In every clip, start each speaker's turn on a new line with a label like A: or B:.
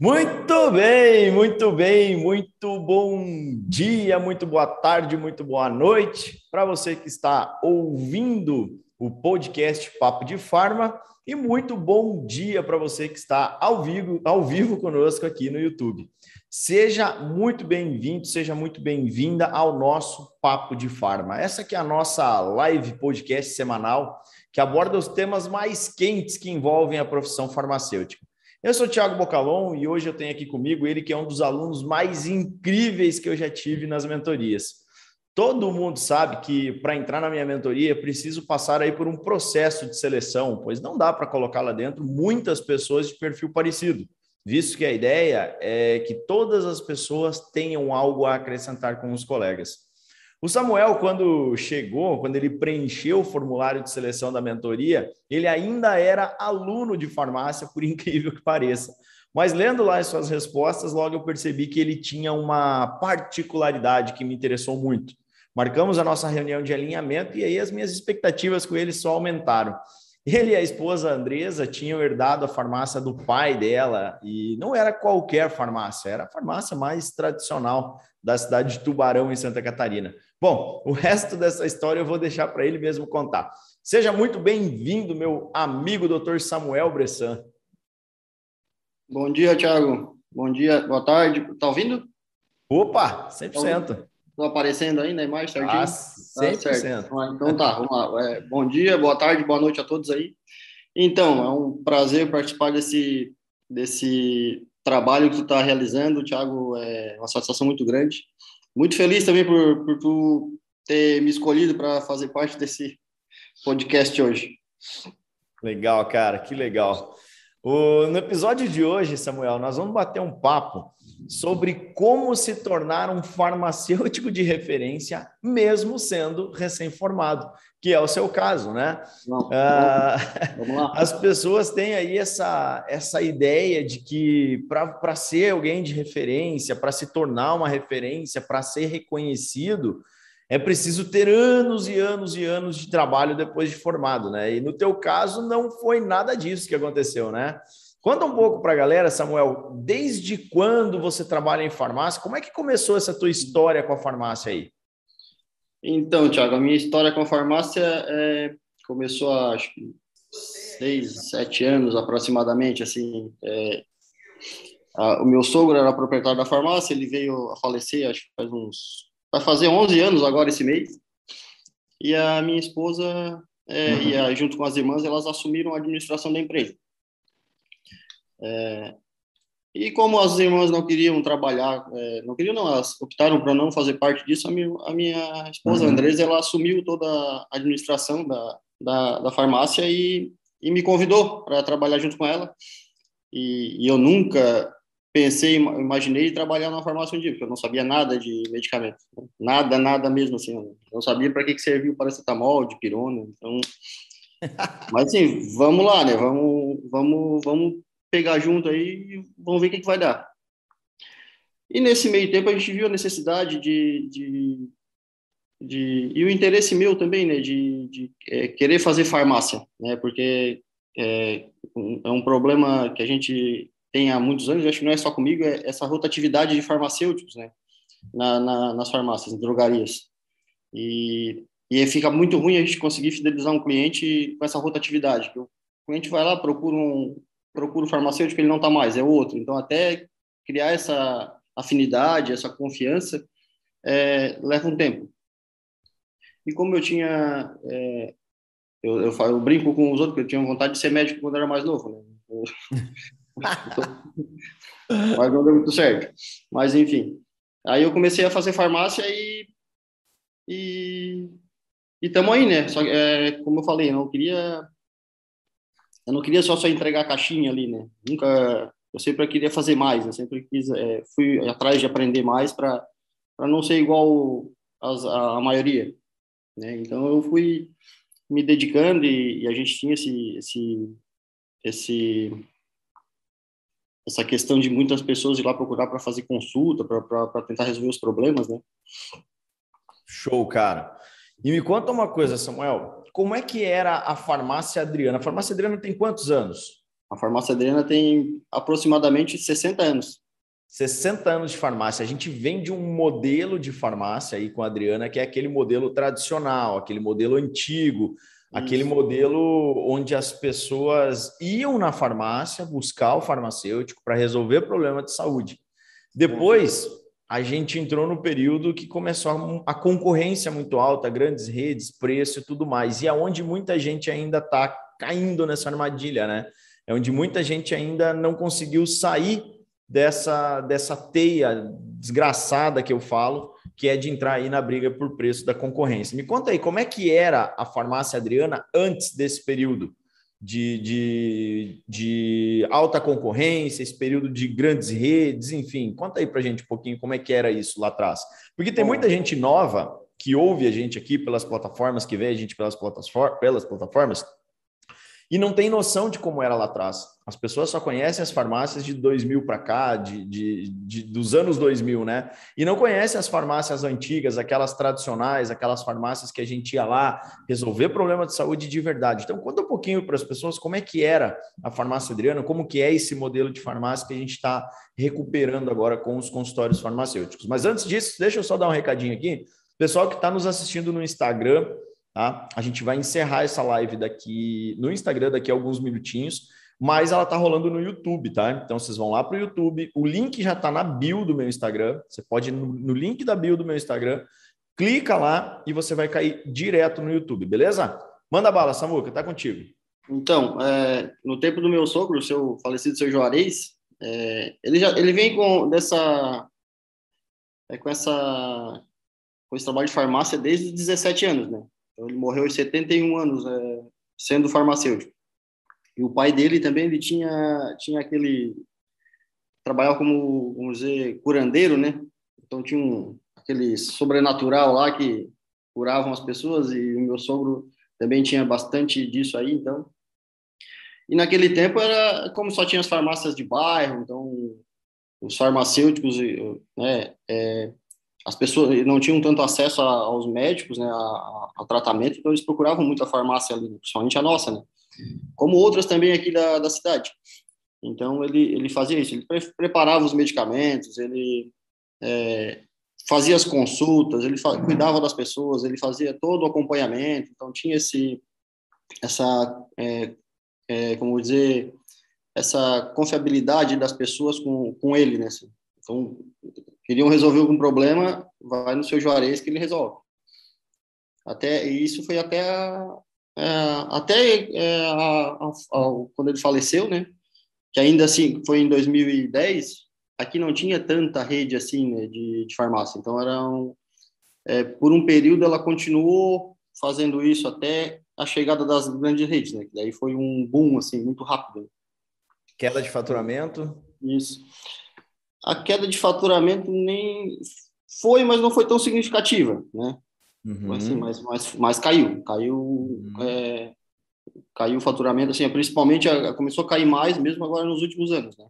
A: Muito bem, muito bem, muito bom dia, muito boa tarde, muito boa noite para você que está ouvindo o podcast Papo de Farma e muito bom dia para você que está ao vivo, ao vivo conosco aqui no YouTube. Seja muito bem-vindo, seja muito bem-vinda ao nosso Papo de Farma. Essa que é a nossa live podcast semanal que aborda os temas mais quentes que envolvem a profissão farmacêutica. Eu sou o Thiago Bocalon e hoje eu tenho aqui comigo ele que é um dos alunos mais incríveis que eu já tive nas mentorias. Todo mundo sabe que para entrar na minha mentoria preciso passar aí por um processo de seleção, pois não dá para colocar lá dentro muitas pessoas de perfil parecido, visto que a ideia é que todas as pessoas tenham algo a acrescentar com os colegas. O Samuel, quando chegou, quando ele preencheu o formulário de seleção da mentoria, ele ainda era aluno de farmácia, por incrível que pareça. Mas lendo lá as suas respostas, logo eu percebi que ele tinha uma particularidade que me interessou muito. Marcamos a nossa reunião de alinhamento e aí as minhas expectativas com ele só aumentaram. Ele e a esposa Andresa tinham herdado a farmácia do pai dela e não era qualquer farmácia, era a farmácia mais tradicional da cidade de Tubarão, em Santa Catarina. Bom, o resto dessa história eu vou deixar para ele mesmo contar. Seja muito bem-vindo, meu amigo doutor Samuel Bressan.
B: Bom dia, Thiago. Bom dia, boa tarde. Tá ouvindo?
A: Opa, 100%.
B: Estou aparecendo aí na imagem, certinho?
A: Ah, 100%.
B: Tá então tá, vamos lá. É, bom dia, boa tarde, boa noite a todos aí. Então, é um prazer participar desse, desse trabalho que tu está realizando, Thiago. É uma satisfação muito grande. Muito feliz também por, por tu ter me escolhido para fazer parte desse podcast hoje.
A: Legal, cara, que legal. O, no episódio de hoje, Samuel, nós vamos bater um papo sobre como se tornar um farmacêutico de referência, mesmo sendo recém-formado, que é o seu caso, né? Não, ah, vamos lá. As pessoas têm aí essa, essa ideia de que para ser alguém de referência, para se tornar uma referência, para ser reconhecido, é preciso ter anos e anos e anos de trabalho depois de formado, né? E no teu caso não foi nada disso que aconteceu, né? Conta um pouco para a galera, Samuel, desde quando você trabalha em farmácia? Como é que começou essa tua história com a farmácia aí?
B: Então, Thiago, a minha história com a farmácia é, começou há, acho que, seis, sete anos aproximadamente, assim. É, a, o meu sogro era proprietário da farmácia, ele veio a falecer, acho que faz uns... Vai fazer 11 anos agora esse mês. E a minha esposa, é, uhum. e a, junto com as irmãs, elas assumiram a administração da empresa. É, e como as irmãs não queriam trabalhar, é, não queriam não, elas optaram para não fazer parte disso, a minha, a minha esposa uhum. Andresa, ela assumiu toda a administração da, da, da farmácia e, e me convidou para trabalhar junto com ela. E, e, eu nunca pensei, imaginei trabalhar na farmácia um dia, porque eu não sabia nada de medicamento. Nada, nada mesmo assim. Eu não sabia para que, que servia o paracetamol, de pirona. Então... Mas assim, vamos lá, né? Vamos, vamos, vamos pegar junto aí e vamos ver o que, que vai dar. E nesse meio tempo a gente viu a necessidade de, de, de e o interesse meu também, né, de, de é, querer fazer farmácia, né, porque é um, é um problema que a gente tem há muitos anos, acho que não é só comigo, é essa rotatividade de farmacêuticos, né, na, na, nas farmácias, drogarias. E, e fica muito ruim a gente conseguir fidelizar um cliente com essa rotatividade. O cliente vai lá, procura um, procura o farmacêutico, ele não está mais, é outro. Então, até criar essa afinidade, essa confiança, é, leva um tempo. E como eu tinha. É, eu, eu, eu, brinco com os outros, porque eu tinha vontade de ser médico quando era mais novo. Né? Eu, mas não deu muito certo. Mas, enfim. Aí eu comecei a fazer farmácia e. E estamos aí, né? Só, é, como eu falei, eu não queria eu não queria só só entregar a caixinha ali, né? Nunca, eu sempre queria fazer mais, né? Sempre quis, é, fui atrás de aprender mais para para não ser igual as, a, a, maioria, né? Então eu fui me dedicando e, e a gente tinha esse esse esse essa questão de muitas pessoas ir lá procurar para fazer consulta, para tentar resolver os problemas, né?
A: Show, cara. E me conta uma coisa, Samuel como é que era a farmácia Adriana? A farmácia Adriana tem quantos anos?
B: A farmácia Adriana tem aproximadamente 60 anos.
A: 60 anos de farmácia. A gente vem de um modelo de farmácia aí com a Adriana, que é aquele modelo tradicional, aquele modelo antigo, aquele modelo onde as pessoas iam na farmácia buscar o farmacêutico para resolver problema de saúde. Depois, a gente entrou no período que começou a, concorrência muito alta, grandes redes, preço e tudo mais, e aonde muita gente ainda está caindo nessa armadilha, né? É onde muita gente ainda não conseguiu sair dessa, dessa teia desgraçada que eu falo, que é de entrar aí na briga por preço da concorrência. Me conta aí, como é que era a farmácia Adriana antes desse período? De, de, de, alta concorrência, esse período de grandes redes, enfim. Conta aí para a gente um pouquinho como é que era isso lá atrás. Porque tem muita gente nova que ouve a gente aqui pelas plataformas, que vê a gente pelas, pelas plataformas, e não tem noção de como era lá atrás. As pessoas só conhecem as farmácias de 2000 para cá, de, de, de, dos anos 2000, né? E não conhecem as farmácias antigas, aquelas tradicionais, aquelas farmácias que a gente ia lá resolver problema de saúde de verdade. Então, conta um pouquinho para as pessoas como é que era a farmácia Adriana, como que é esse modelo de farmácia que a gente está recuperando agora com os consultórios farmacêuticos. Mas antes disso, deixa eu só dar um recadinho aqui. Pessoal que está nos assistindo no Instagram, Tá? A gente vai encerrar essa live daqui no Instagram daqui a alguns minutinhos, mas ela tá rolando no YouTube, tá? Então vocês vão lá para o YouTube, o link já está na bio do meu Instagram. Você pode ir no, link da bio do meu Instagram, clica lá e você vai cair direto no YouTube, beleza? Manda bala, Samuca, tá contigo.
B: Então, é, no tempo do meu sogro, o seu falecido seu Juarez, é, ele já ele vem com dessa é, com essa com esse trabalho de farmácia desde os 17 anos, né? Então, ele morreu aos 71 anos, é, sendo farmacêutico. E o pai dele também, ele tinha, tinha aquele... Trabalhava como, vamos dizer, curandeiro, né? Então, tinha um, aquele sobrenatural lá que curavam as pessoas e o meu sogro também tinha bastante disso aí, então... E naquele tempo era como só tinha as farmácias de bairro, então os farmacêuticos, né, é, as pessoas não tinham tanto acesso a, aos médicos, né, ao tratamento, então eles procuravam muito a farmácia ali, principalmente a nossa, né, como outras também aqui da, da cidade. Então ele ele fazia isso, ele pre preparava os medicamentos, ele é, fazia as consultas, ele cuidava das pessoas, ele fazia todo o acompanhamento, então tinha esse essa é, é, como dizer essa confiabilidade das pessoas com, com ele, né? Assim. Então queriam resolver algum problema, vai no seu Juarez que ele resolve. Até isso foi até a, é, até é, a, a, quando ele faleceu, né? Que ainda assim foi em 2010. Aqui não tinha tanta rede assim né, de, de farmácia. Então era um, é, por um período ela continuou fazendo isso até a chegada das grandes redes, né? Que daí foi um boom assim muito rápido.
A: Queda de faturamento.
B: Isso a queda de faturamento nem foi, mas não foi tão significativa, né? Uhum. Assim, mas, mas, mas caiu, caiu, uhum. é, caiu o faturamento, assim, principalmente a, começou a cair mais mesmo agora nos últimos anos, né?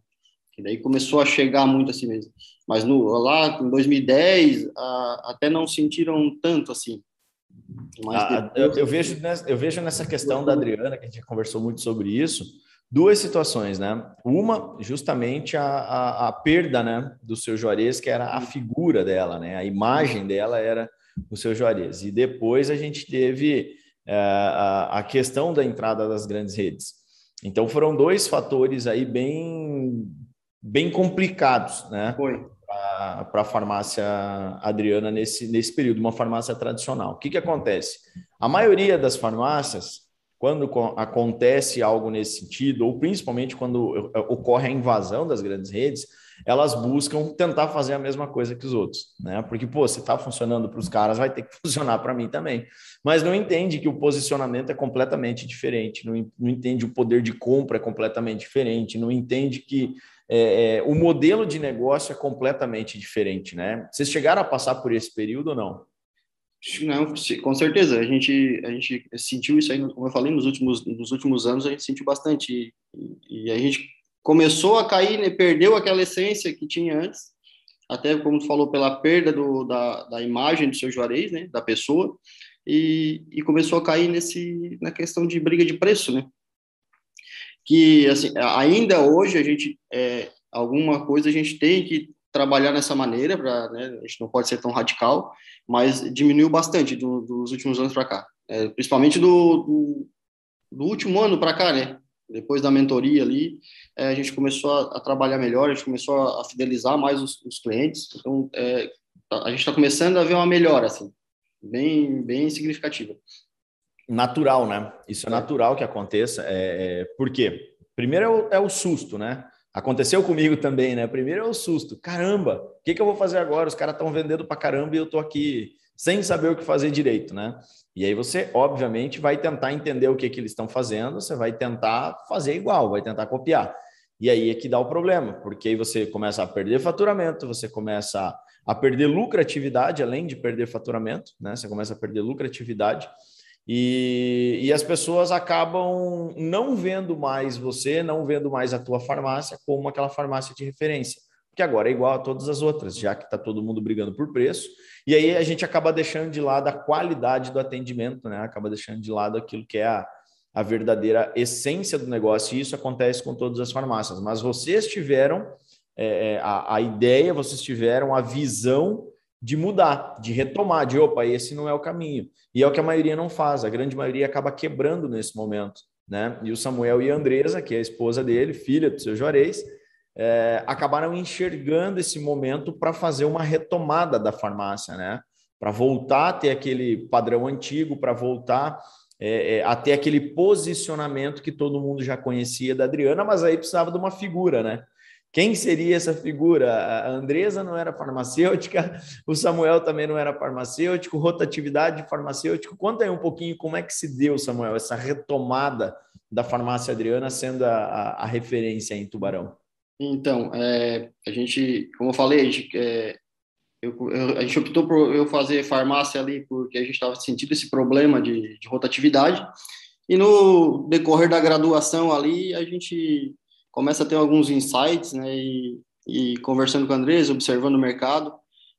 B: Que daí começou a chegar muito assim mesmo. Mas no, lá em 2010 a, até não sentiram tanto assim.
A: Ah, depois, eu, eu, vejo eu vejo nessa questão da Adriana, que a gente conversou muito sobre isso, duas situações, né? Uma, justamente a, a, a, perda, né, do seu Juarez, que era a figura dela, né? A imagem dela era o seu Juarez. E depois a gente teve é, a, a questão da entrada das grandes redes. Então foram dois fatores aí bem, bem complicados, né?
B: Foi.
A: Para a farmácia Adriana nesse, nesse período, uma farmácia tradicional. O que, que acontece? A maioria das farmácias quando acontece algo nesse sentido, ou principalmente quando ocorre a invasão das grandes redes, elas buscam tentar fazer a mesma coisa que os outros, né? Porque, pô, se está funcionando para os caras, vai ter que funcionar para mim também. Mas não entende que o posicionamento é completamente diferente, não, não entende o poder de compra é completamente diferente, não entende que é, é, o modelo de negócio é completamente diferente, né? Vocês chegaram a passar por esse período ou não?
B: Não, com certeza. A gente, a gente sentiu isso aí, como eu falei, nos últimos, nos últimos anos, a gente sentiu bastante. E, e a gente começou a cair, né, perdeu aquela essência que tinha antes, até como tu falou, pela perda do, da, da imagem do seu Juarez, né, da pessoa, e, e começou a cair nesse, na questão de briga de preço, né. que assim, ainda hoje a gente é, alguma coisa a gente tem que trabalhar nessa maneira para né, a gente não pode ser tão radical mas diminuiu bastante do, dos últimos anos para cá é, principalmente do, do, do, último ano para cá né depois da mentoria ali é, a gente começou a, a, trabalhar melhor a gente começou a, a fidelizar mais os, os clientes então é, a gente está começando a ver uma melhora assim bem bem significativa
A: natural, né? Isso é, é natural que aconteça. É, é, por quê? Primeiro é o, é o, susto, né? Aconteceu comigo também, né? Primeiro é o susto. Caramba, o que, que eu vou fazer agora? Os caras estão vendendo para caramba e eu tô aqui sem saber o que fazer direito, né? E aí você, obviamente, vai tentar entender o que, que eles estão fazendo, você vai tentar fazer igual, vai tentar copiar. E aí é que dá o problema, porque aí você começa a perder faturamento, você começa a perder lucratividade, além de perder faturamento, né? Você começa a perder lucratividade e, e as pessoas acabam não vendo mais você, não vendo mais a tua farmácia como aquela farmácia de referência, que agora é igual a todas as outras, já que está todo mundo brigando por preço. E aí a gente acaba deixando de lado a qualidade do atendimento, né? Acaba deixando de lado aquilo que é a, a verdadeira essência do negócio, e isso acontece com todas as farmácias. Mas vocês tiveram é, é a, a ideia, vocês tiveram a visão de mudar, de retomar, de opa, esse não é o caminho. E é o que a maioria não faz, a grande maioria acaba quebrando nesse momento. Né? E o Samuel e a Andresa, que é a esposa dele, filha do seu Juarez, é, acabaram enxergando esse momento para fazer uma retomada da farmácia, né? Para voltar a ter aquele padrão antigo, para voltar é, é, a ter aquele posicionamento que todo mundo já conhecia da Adriana, mas aí precisava de uma figura, né? Quem seria essa figura? A Andresa não era farmacêutica, o Samuel também não era farmacêutico, rotatividade farmacêutico. Conta aí um pouquinho como é que se deu, Samuel, essa retomada da farmácia Adriana sendo a, a, a referência em Tubarão.
B: Então, é, a gente, como eu falei, a gente, é, eu, eu, a gente optou por eu fazer farmácia ali porque a gente estava sentindo esse problema de, de rotatividade. E no decorrer da graduação ali, a gente começa a ter alguns insights, né, e, e conversando com o Andrés, observando o mercado.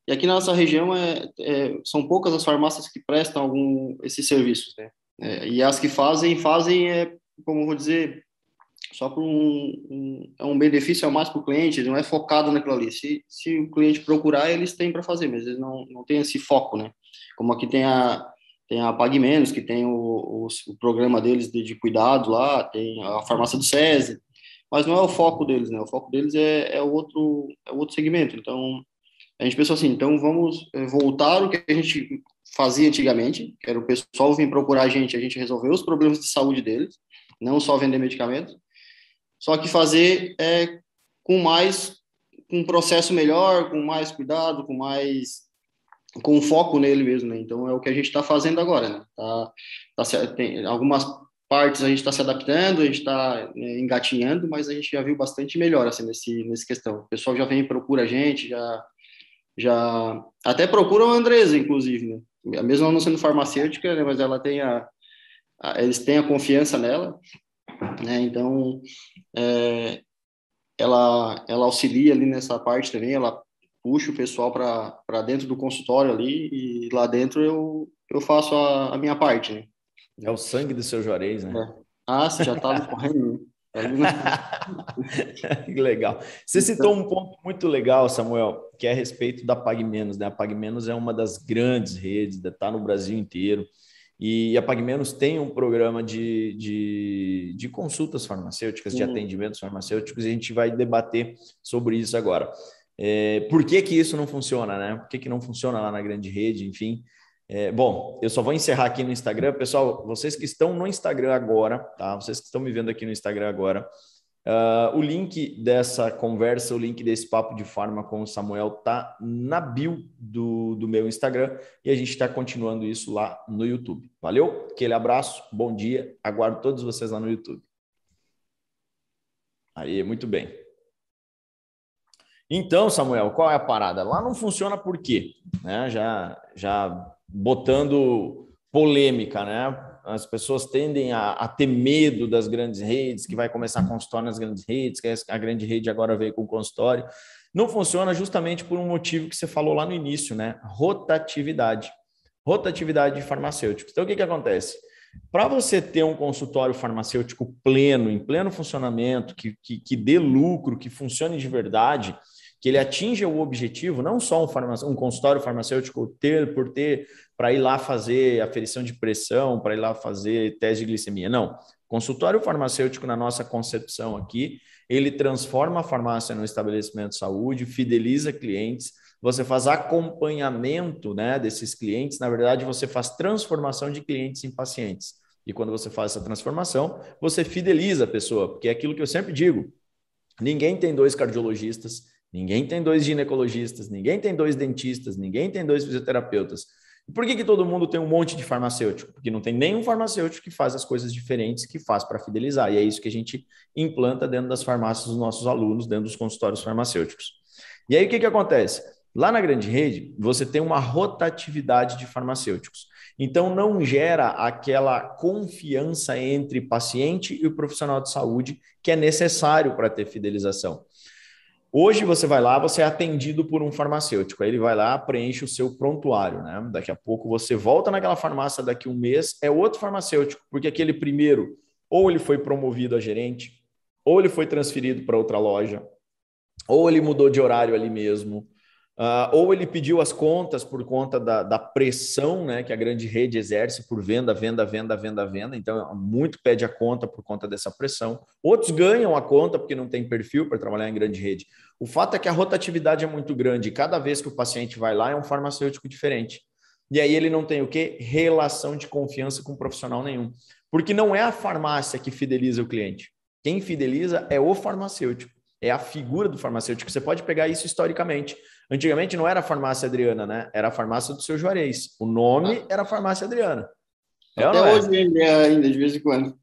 B: E aqui na nossa região é, é, são poucas as farmácias que prestam algum esses serviços, né? É, e as que fazem, fazem, é, como vou dizer, só por um, um, é um benefício a mais para o cliente, não é focado naquilo ali. Se, se o cliente procurar, eles têm para fazer, mas eles não, não têm esse foco, né? Como aqui tem a, tem a Pague Menos, que tem o, o, o programa deles de, de, cuidado lá, tem a farmácia do SESI, mas não é o foco deles, né? O foco deles é, é outro é outro segmento. Então a gente pensou assim, então vamos é, voltar o que a gente fazia antigamente, que era o pessoal vir procurar a gente, a gente resolver os problemas de saúde deles, não só vender medicamentos, só que fazer é, com mais com um processo melhor, com mais cuidado, com mais com foco nele mesmo, né? Então é o que a gente está fazendo agora, né? Tá, tá, tem algumas partes a gente está se adaptando, a gente está né, engatinhando, mas a gente já viu bastante melhor assim nesse nesse questão. O pessoal já vem e procura a gente, já já até procura a Andresa, inclusive, né? Mesmo não sendo farmacêutica, né, mas ela tem a, a, eles têm a confiança nela, né? Então é, ela ela auxilia ali nessa parte também, ela puxa o pessoal para dentro do consultório ali e lá dentro eu eu faço a, a minha parte, né?
A: É o sangue do seu Juarez, né?
B: É. Ah, você já estava correndo.
A: que legal. Você citou um ponto muito legal, Samuel, que é a respeito da PagMenos. Né? A PagMenos é uma das grandes redes, está no Brasil inteiro. E a PagMenos tem um programa de, de, de consultas farmacêuticas, de atendimentos farmacêuticos, e a gente vai debater sobre isso agora. É, por que, que isso não funciona, né? Por que, que não funciona lá na grande rede, enfim. É, bom, eu só vou encerrar aqui no Instagram. Pessoal, vocês que estão no Instagram agora, tá? Vocês que estão me vendo aqui no Instagram agora, uh, o link dessa conversa, o link desse papo de farma com o Samuel tá na bio do, do meu Instagram e a gente está continuando isso lá no YouTube. Valeu? Aquele abraço, bom dia, aguardo todos vocês lá no YouTube. Aí, muito bem. Então, Samuel, qual é a parada? Lá não funciona por quê? Né? Já, já botando polêmica, né? As pessoas tendem a, a, ter medo das grandes redes, que vai começar a consultório nas grandes redes, que a grande rede agora veio com consultório. Não funciona justamente por um motivo que você falou lá no início, né? Rotatividade. Rotatividade de farmacêuticos. Então, o que, que acontece? Para você ter um consultório farmacêutico pleno, em pleno funcionamento, que, que, que dê lucro, que funcione de verdade, que ele atinja o objetivo, não só um, um consultório farmacêutico ter por ter para ir lá fazer aferição de pressão, para ir lá fazer teste de glicemia. Não. Consultório farmacêutico, na nossa concepção aqui, ele transforma a farmácia no estabelecimento de saúde, fideliza clientes, você faz acompanhamento né, desses clientes, na verdade, você faz transformação de clientes em pacientes. E quando você faz essa transformação, você fideliza a pessoa, porque é aquilo que eu sempre digo: ninguém tem dois cardiologistas, ninguém tem dois ginecologistas, ninguém tem dois dentistas, ninguém tem dois fisioterapeutas. E por que, que todo mundo tem um monte de farmacêutico? Porque não tem nenhum farmacêutico que faz as coisas diferentes que faz para fidelizar. E é isso que a gente implanta dentro das farmácias dos nossos alunos, dentro dos consultórios farmacêuticos. E aí o que, que acontece? Lá na grande rede, você tem uma rotatividade de farmacêuticos. Então, não gera aquela confiança entre paciente e o profissional de saúde que é necessário para ter fidelização. Hoje você vai lá, você é atendido por um farmacêutico. Aí ele vai lá, preenche o seu prontuário, né? Daqui a pouco você volta naquela farmácia daqui a um mês, é outro farmacêutico, porque aquele primeiro, ou ele foi promovido a gerente, ou ele foi transferido para outra loja, ou ele mudou de horário ali mesmo, Uh, ou ele pediu as contas por conta da, da, pressão né, que a grande rede exerce por venda, venda, venda, venda, venda. Então, muito pede a conta por conta dessa pressão. Outros ganham a conta porque não tem perfil para trabalhar em grande rede. O fato é que a rotatividade é muito grande. Cada vez que o paciente vai lá, é um farmacêutico diferente. E aí ele não tem o quê? Relação de confiança com profissional nenhum. Porque não é a farmácia que fideliza o cliente. Quem fideliza é o farmacêutico. É a figura do farmacêutico. Você pode pegar isso historicamente. Antigamente não era a farmácia Adriana, né? Era a farmácia do seu Juarez. O nome ah. era a farmácia Adriana.
B: É Até é? hoje é ainda, de vez em quando.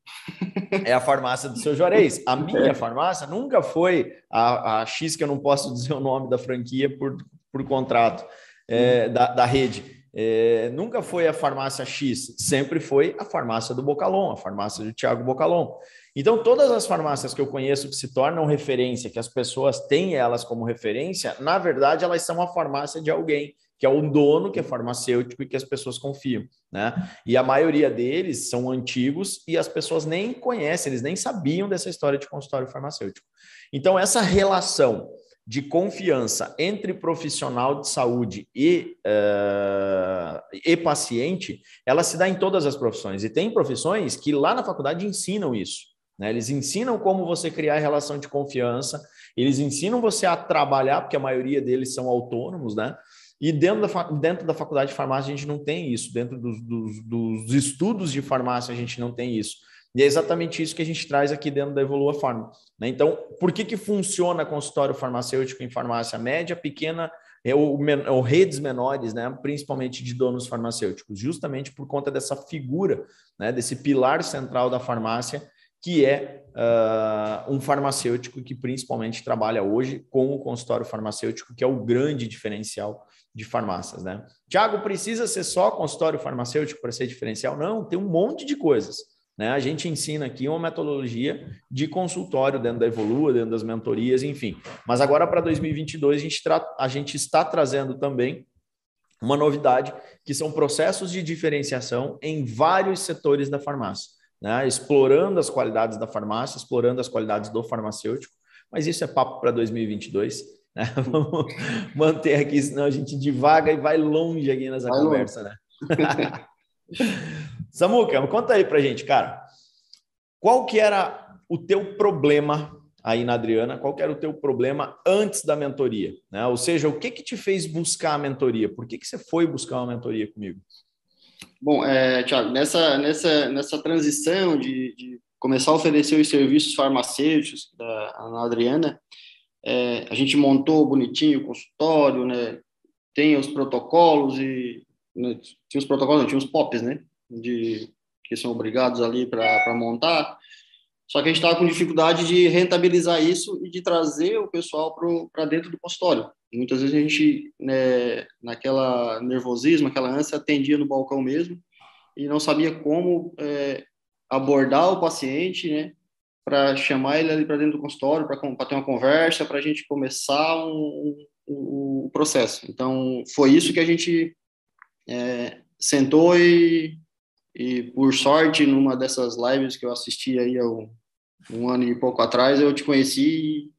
A: É a farmácia do seu Juarez. A minha é. farmácia nunca foi a, a, X, que eu não posso dizer o nome da franquia por, por contrato é, hum. da, da rede. É, nunca foi a farmácia X, sempre foi a farmácia do Bocalon, a farmácia do Tiago Bocalon. Então, todas as farmácias que eu conheço que se tornam referência, que as pessoas têm elas como referência, na verdade, elas são a farmácia de alguém, que é o dono, que é farmacêutico e que as pessoas confiam, né? E a maioria deles são antigos e as pessoas nem conhecem, eles nem sabiam dessa história de consultório farmacêutico. Então, essa relação de confiança entre profissional de saúde e, uh, e paciente, ela se dá em todas as profissões. E tem profissões que lá na faculdade ensinam isso. Né? Eles ensinam como você criar relação de confiança, eles ensinam você a trabalhar, porque a maioria deles são autônomos, né? E dentro da, dentro da faculdade de farmácia a gente não tem isso, dentro dos, dos, dos estudos de farmácia a gente não tem isso. E é exatamente isso que a gente traz aqui dentro da Evolua Farma. Né? Então, por que, que funciona consultório farmacêutico em farmácia média, pequena ou, ou, redes menores, né? principalmente de donos farmacêuticos? Justamente por conta dessa figura, né? desse pilar central da farmácia, que é uh, um farmacêutico que principalmente trabalha hoje com o consultório farmacêutico, que é o grande diferencial de farmácias, né? Tiago, precisa ser só consultório farmacêutico para ser diferencial? Não, tem um monte de coisas. Né? A gente ensina aqui uma metodologia de consultório dentro da Evolua, dentro das mentorias, enfim. Mas agora para 2022 a gente, a gente está trazendo também uma novidade, que são processos de diferenciação em vários setores da farmácia né? explorando as qualidades da farmácia, explorando as qualidades do farmacêutico, mas isso é papo para 2022. Né? Vamos manter aqui, senão a gente divaga e vai longe aqui nessa vai conversa, longe. né? Samuca, conta aí para gente, cara. Qual que era o teu problema aí na Adriana? Qual que era o teu problema antes da mentoria? Né? Ou seja, o que que te fez buscar a mentoria? Por que, que você foi buscar uma mentoria comigo?
B: Bom, é, Tiago, nessa, nessa, nessa transição de, de, começar a oferecer os serviços farmacêuticos da na Adriana, é, a gente montou bonitinho o consultório, né? Tem os protocolos e né, tinha os protocolos, não, tinha os POPs, né? De que são obrigados ali para montar. Só que a gente estava com dificuldade de rentabilizar isso e de trazer o pessoal para dentro do consultório. Muitas vezes a gente, né, naquela nervosismo, aquela ânsia, atendia no balcão mesmo e não sabia como é, abordar o paciente, né, para chamar ele ali para dentro do consultório, para ter uma conversa, para a gente começar um, um, um, processo. Então, foi isso que a gente é, sentou e, E por sorte, numa dessas lives que eu assisti aí um ano e pouco atrás, eu te conheci e,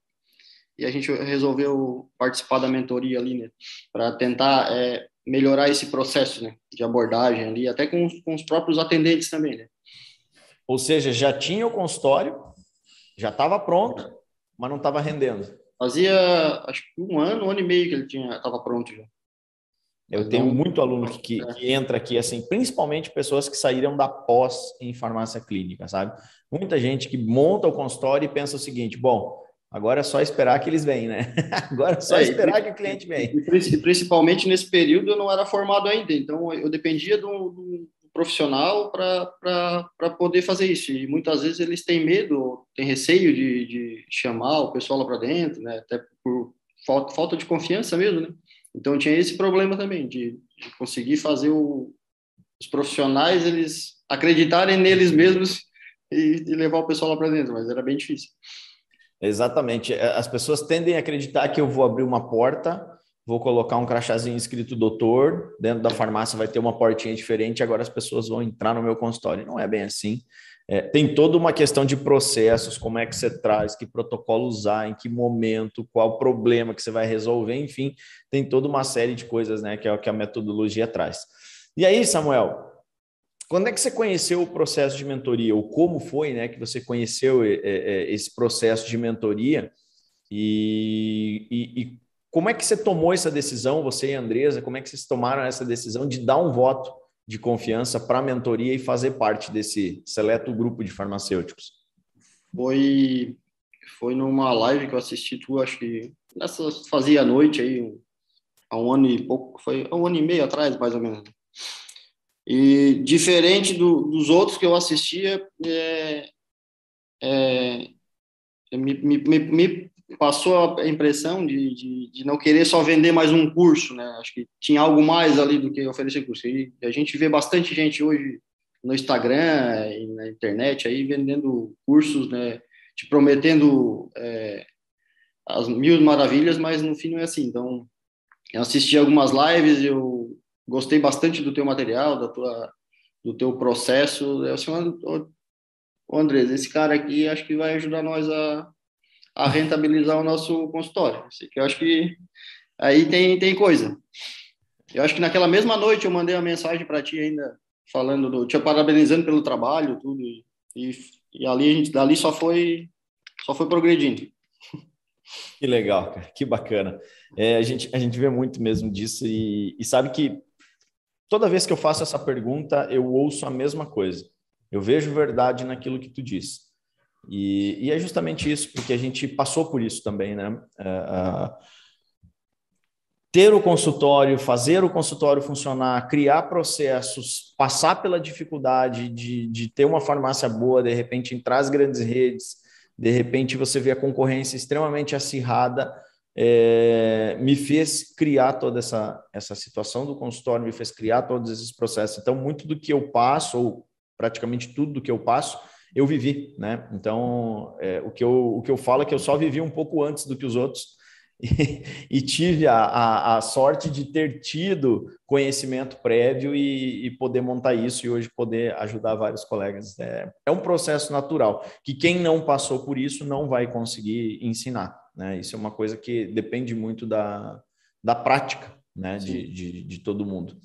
B: e a gente resolveu participar da mentoria ali, né? Para tentar é, melhorar esse processo, né? De abordagem ali, até com, com os próprios atendentes também, né?
A: Ou seja, já tinha o consultório, já estava pronto, mas não estava rendendo.
B: Fazia, acho que um ano, um ano e meio que ele tinha, estava pronto já.
A: Eu tenho muito aluno que, é. que, entra aqui, assim, principalmente pessoas que saíram da pós em farmácia clínica, sabe? Muita gente que monta o consultório e pensa o seguinte: bom, agora é só esperar que eles venham, né? agora é só é, esperar e, que o cliente venha.
B: E, principalmente nesse período eu não era formado ainda, então eu dependia do, do profissional para poder fazer isso. E muitas vezes eles têm medo, têm receio de, de chamar o pessoal lá para dentro, né? Até por falta, falta de confiança mesmo, né? Então tinha esse problema também de, de conseguir fazer o, os profissionais eles acreditarem neles mesmos e, e levar o pessoal lá para dentro, mas era bem difícil.
A: Exatamente. É, as pessoas tendem a acreditar que eu vou abrir uma porta, vou colocar um crachazinho escrito doutor, dentro da farmácia vai ter uma portinha diferente, agora as pessoas vão entrar no meu consultório. Não é bem assim. É, tem toda uma questão de processos, como é que você traz, que protocolo usar, em que momento, qual problema que você vai resolver, enfim, tem toda uma série de coisas né, que é o que a metodologia traz. E aí, Samuel, quando é que você conheceu o processo de mentoria, ou como foi né, que você conheceu é, é, esse processo de mentoria? E, e, e como é que você tomou essa decisão, você e a Andresa, como é que vocês tomaram essa decisão de dar um voto de confiança para a mentoria e fazer parte desse seleto grupo de farmacêuticos?
B: Foi foi numa live que eu assisti tu, acho que nessa fazia a noite aí, há um ano e pouco, foi um ano e meio atrás, mais ou menos. E diferente do, dos outros que eu assistia, é, é, me, me, me, passou a impressão de, de, de, não querer só vender mais um curso, né? Acho que tinha algo mais ali do que oferecer curso. E a gente vê bastante gente hoje no Instagram e na internet aí vendendo cursos, né? Te prometendo é, as mil maravilhas, mas no fim não é assim. Então, eu assisti algumas lives, eu gostei bastante do teu material, da tua, do teu processo. Eu assim, ô, Andrés, esse cara aqui acho que vai ajudar nós a a rentabilizar o nosso consultório. Eu acho que aí tem, tem coisa. Eu acho que naquela mesma noite eu mandei uma mensagem para ti ainda, falando do, te parabenizando pelo trabalho, tudo, e, e, ali a gente, dali só foi, só foi progredindo.
A: Que legal, cara, que bacana. É, a, gente, a gente vê muito mesmo disso e, e sabe que toda vez que eu faço essa pergunta, eu ouço a mesma coisa. Eu vejo verdade naquilo que tu disse. E, e, é justamente isso, porque a gente passou por isso também, né? Uh, ter o consultório, fazer o consultório funcionar, criar processos, passar pela dificuldade de, de ter uma farmácia boa, de repente entrar as grandes redes, de repente você vê a concorrência extremamente acirrada, é, me fez criar toda essa, essa situação do consultório, me fez criar todos esses processos. Então, muito do que eu passo, ou praticamente tudo do que eu passo, eu vivi, né? Então, é, o, que eu, o que eu falo é que eu só vivi um pouco antes do que os outros e, e tive a, a, a, sorte de ter tido conhecimento prévio e, e, poder montar isso e hoje poder ajudar vários colegas. É, é um processo natural que quem não passou por isso não vai conseguir ensinar, né? Isso é uma coisa que depende muito da, da prática, né? De, de, de todo mundo.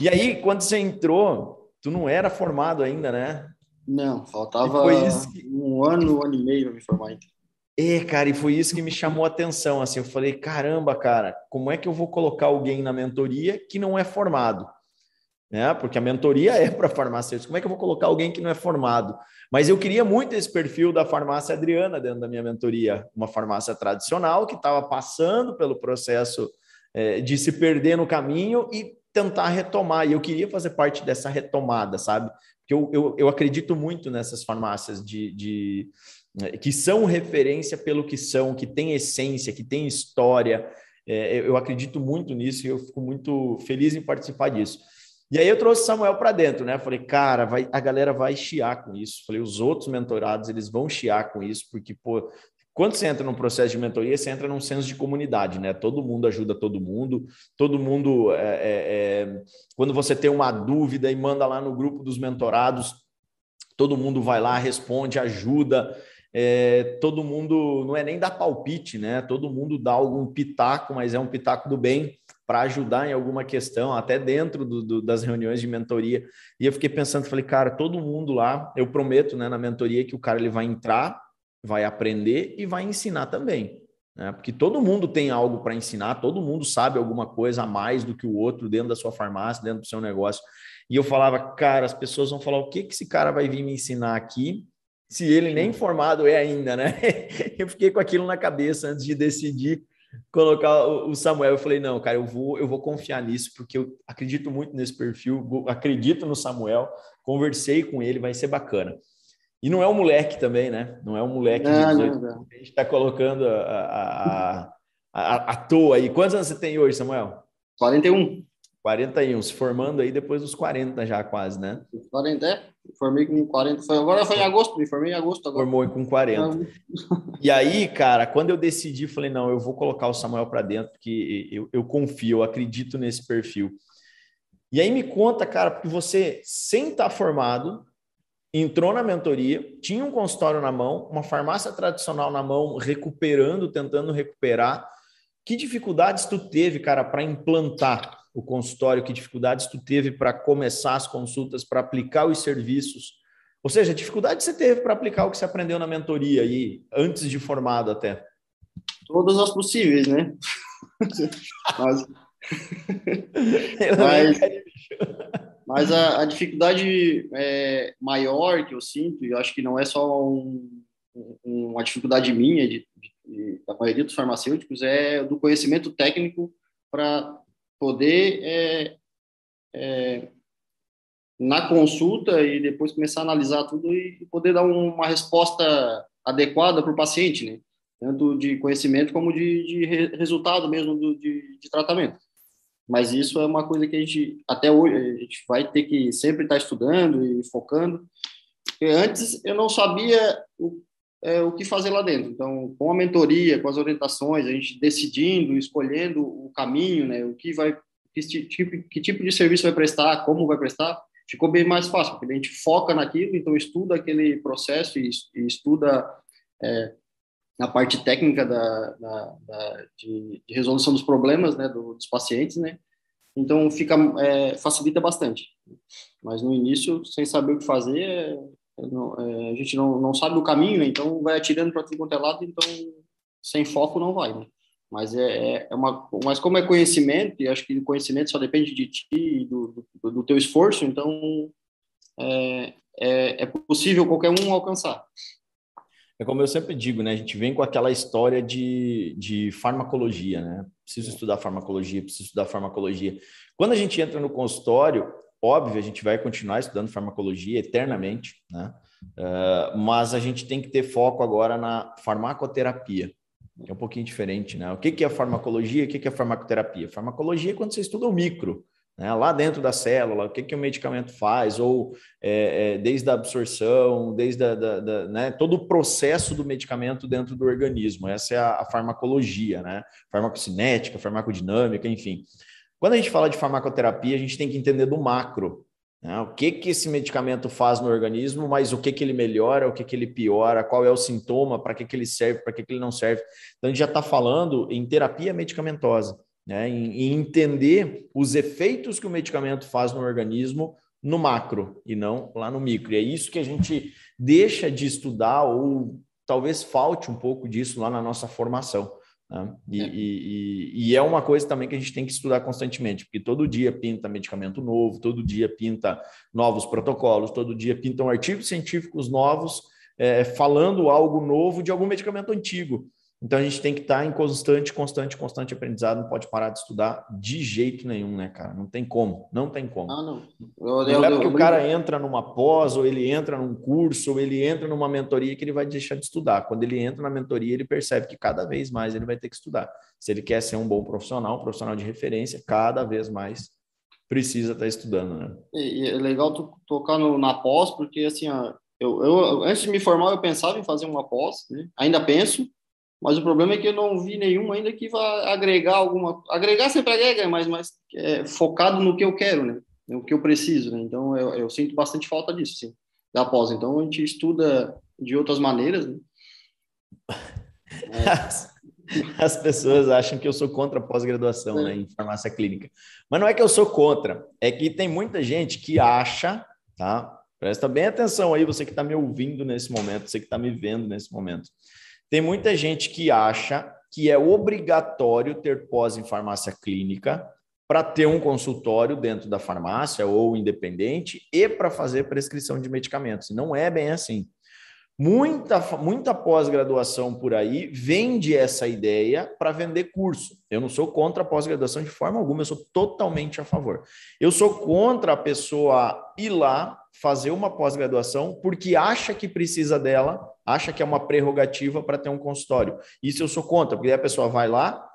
A: E aí, quando você entrou, tu não era formado ainda, né?
B: Não, faltava que... um ano, um ano e meio para me formar ainda.
A: É, cara, e foi isso que me chamou a atenção. Assim, eu falei, caramba, cara, como é que eu vou colocar alguém na mentoria que não é formado? Né? Porque a mentoria é para farmacêuticos. Como é que eu vou colocar alguém que não é formado? Mas eu queria muito esse perfil da farmácia Adriana dentro da minha mentoria, uma farmácia tradicional que estava passando pelo processo é, de se perder no caminho e tentar retomar. E eu queria fazer parte dessa retomada, sabe? Porque eu, eu, eu acredito muito nessas farmácias de, de que são referência pelo que são, que tem essência, que tem história. É, eu acredito muito nisso e eu fico muito feliz em participar disso. E aí eu trouxe Samuel para dentro, né? Falei, cara, vai, a galera vai chiar com isso. Falei, os outros mentorados, eles vão chiar com isso, porque, pô, quando você entra num processo de mentoria, você entra num senso de comunidade, né? Todo mundo ajuda todo mundo, todo mundo. É, é, é, quando você tem uma dúvida e manda lá no grupo dos mentorados, todo mundo vai lá, responde, ajuda. É, todo mundo não é nem dar palpite, né? Todo mundo dá algum pitaco, mas é um pitaco do bem para ajudar em alguma questão, até dentro do, do, das reuniões de mentoria. E eu fiquei pensando, falei, cara, todo mundo lá, eu prometo, né, na mentoria que o cara ele vai entrar vai aprender e vai ensinar também. Né? Porque todo mundo tem algo para ensinar, todo mundo sabe alguma coisa a mais do que o outro dentro da sua farmácia, dentro do seu negócio. E eu falava, cara, as pessoas vão falar o que, que esse cara vai vir me ensinar aqui, se ele nem formado é ainda, né? Eu fiquei com aquilo na cabeça antes de decidir colocar o Samuel. Eu falei, não, cara, eu vou, eu vou confiar nisso, porque eu acredito muito nesse perfil, acredito no Samuel, conversei com ele, vai ser bacana. E não é um moleque também, né? Não é um moleque não, de 18 não. A gente está colocando a, a, a, a, toa aí. Quantos anos você tem hoje, Samuel?
B: 41.
A: 41, se formando aí depois dos 40 já quase, né?
B: 40, é. Formei com 40. Foi, agora foi em agosto, me formei em agosto agora.
A: Formou com 40. e aí, cara, quando eu decidi, falei, não, eu vou colocar o Samuel para dentro, porque eu, eu confio, eu acredito nesse perfil. E aí me conta, cara, porque você, sem estar tá formado, entrou na mentoria, tinha um consultório na mão, uma farmácia tradicional na mão, recuperando, tentando recuperar. Que dificuldades tu teve, cara, para implantar o consultório? Que dificuldades tu teve para começar as consultas, para aplicar os serviços? Ou seja, dificuldade você teve para aplicar o que você aprendeu na mentoria aí, antes de formado até?
B: Todas as possíveis, né? Mas... Mas... Mas a, a dificuldade é, maior que eu sinto, e eu acho que não é só um, um, uma dificuldade minha, de, de, da maioria dos farmacêuticos, é do conhecimento técnico para poder, é, é, na consulta e depois começar a analisar tudo e poder dar uma resposta adequada para o paciente, né? tanto de conhecimento como de, de resultado mesmo do, de, de tratamento mas isso é uma coisa que a gente, até hoje, a gente vai ter que sempre estar estudando e focando. Porque antes eu não sabia o, é, o que fazer lá dentro. Então, com a mentoria, com as orientações, a gente decidindo, escolhendo o caminho, né, o que vai, que tipo, que tipo de serviço vai prestar, como vai prestar, ficou bem mais fácil, porque a gente foca naquilo, então estuda aquele processo e, e estuda é, na parte técnica da, da, da de, de, resolução dos problemas né, do, dos pacientes, né? Então fica é, facilita bastante. Mas no início, sem saber o que fazer, é, não, é, a gente não, não sabe o caminho, né? então vai atirando para tudo quanto é lado, então sem foco não vai, né? Mas é, é, é uma, mas como é conhecimento e acho que o conhecimento só depende de ti e do, do, do teu esforço, então é, é, é possível qualquer um alcançar.
A: É como eu sempre digo, né? A gente vem com aquela história de, de farmacologia, né? Preciso estudar farmacologia, preciso estudar farmacologia. Quando a gente entra no consultório, óbvio, a gente vai continuar estudando farmacologia eternamente, né? Uh, mas a gente tem que ter foco agora na farmacoterapia, que é um pouquinho diferente, né? O que, que é farmacologia? O que, que é farmacoterapia? Farmacologia é quando você estuda o micro, né? lá dentro da célula, o que, que o medicamento faz, ou é, é, desde a absorção, desde a, da, da, né? todo o processo do medicamento dentro do organismo. Essa é a, a farmacologia, né? farmacocinética, farmacodinâmica, enfim. Quando a gente fala de farmacoterapia, a gente tem que entender do macro. Né? O que, que esse medicamento faz no organismo, mas o que, que ele melhora, o que, que ele piora, qual é o sintoma, para que, que ele serve, para que, que ele não serve. Então, a gente já está falando em terapia medicamentosa né, em, entender os efeitos que o medicamento faz no organismo no macro e não lá no micro. E é isso que a gente deixa de estudar ou talvez falte um pouco disso lá na nossa formação. Né? E, é. E, e, é uma coisa também que a gente tem que estudar constantemente, porque todo dia pinta medicamento novo, todo dia pinta novos protocolos, todo dia pintam artigos científicos novos é, falando algo novo de algum medicamento antigo. Então a gente tem que estar em constante, constante, constante aprendizado, não pode parar de estudar de jeito nenhum, né, cara? Não tem como, não tem como. Ah, não. Eu, eu, não é porque o cara entra numa pós, ou ele entra num curso, ou ele entra numa mentoria que ele vai deixar de estudar. Quando ele entra na mentoria, ele percebe que cada vez mais ele vai ter que estudar. Se ele quer ser um bom profissional, um profissional de referência, cada vez mais precisa estar estudando, né?
B: E, é legal tu tocar no, na pós, porque assim, ó, eu, eu, antes de me formar, eu pensava em fazer uma pós, né? ainda penso, mas o problema é que eu não vi nenhum ainda que vá agregar alguma. Agregar sempre agrega, mas, mas é, focado no que eu quero, né? No que eu preciso, né? Então eu, eu sinto bastante falta disso, sim, da pós. Então a gente estuda de outras maneiras, né?
A: As, as pessoas acham que eu sou contra a pós-graduação né, em farmácia clínica. Mas não é que eu sou contra, é que tem muita gente que acha, tá? Presta bem atenção aí, você que está me ouvindo nesse momento, você que está me vendo nesse momento. Tem muita gente que acha que é obrigatório ter pós em farmácia clínica para ter um consultório dentro da farmácia ou independente e para fazer prescrição de medicamentos. Não é bem assim. Muita, muita pós-graduação por aí vende essa ideia para vender curso. Eu não sou contra a pós-graduação de forma alguma, eu sou totalmente a favor. Eu sou contra a pessoa ir lá fazer uma pós-graduação porque acha que precisa dela, acha que é uma prerrogativa para ter um consultório. Isso eu sou contra, porque a pessoa vai lá,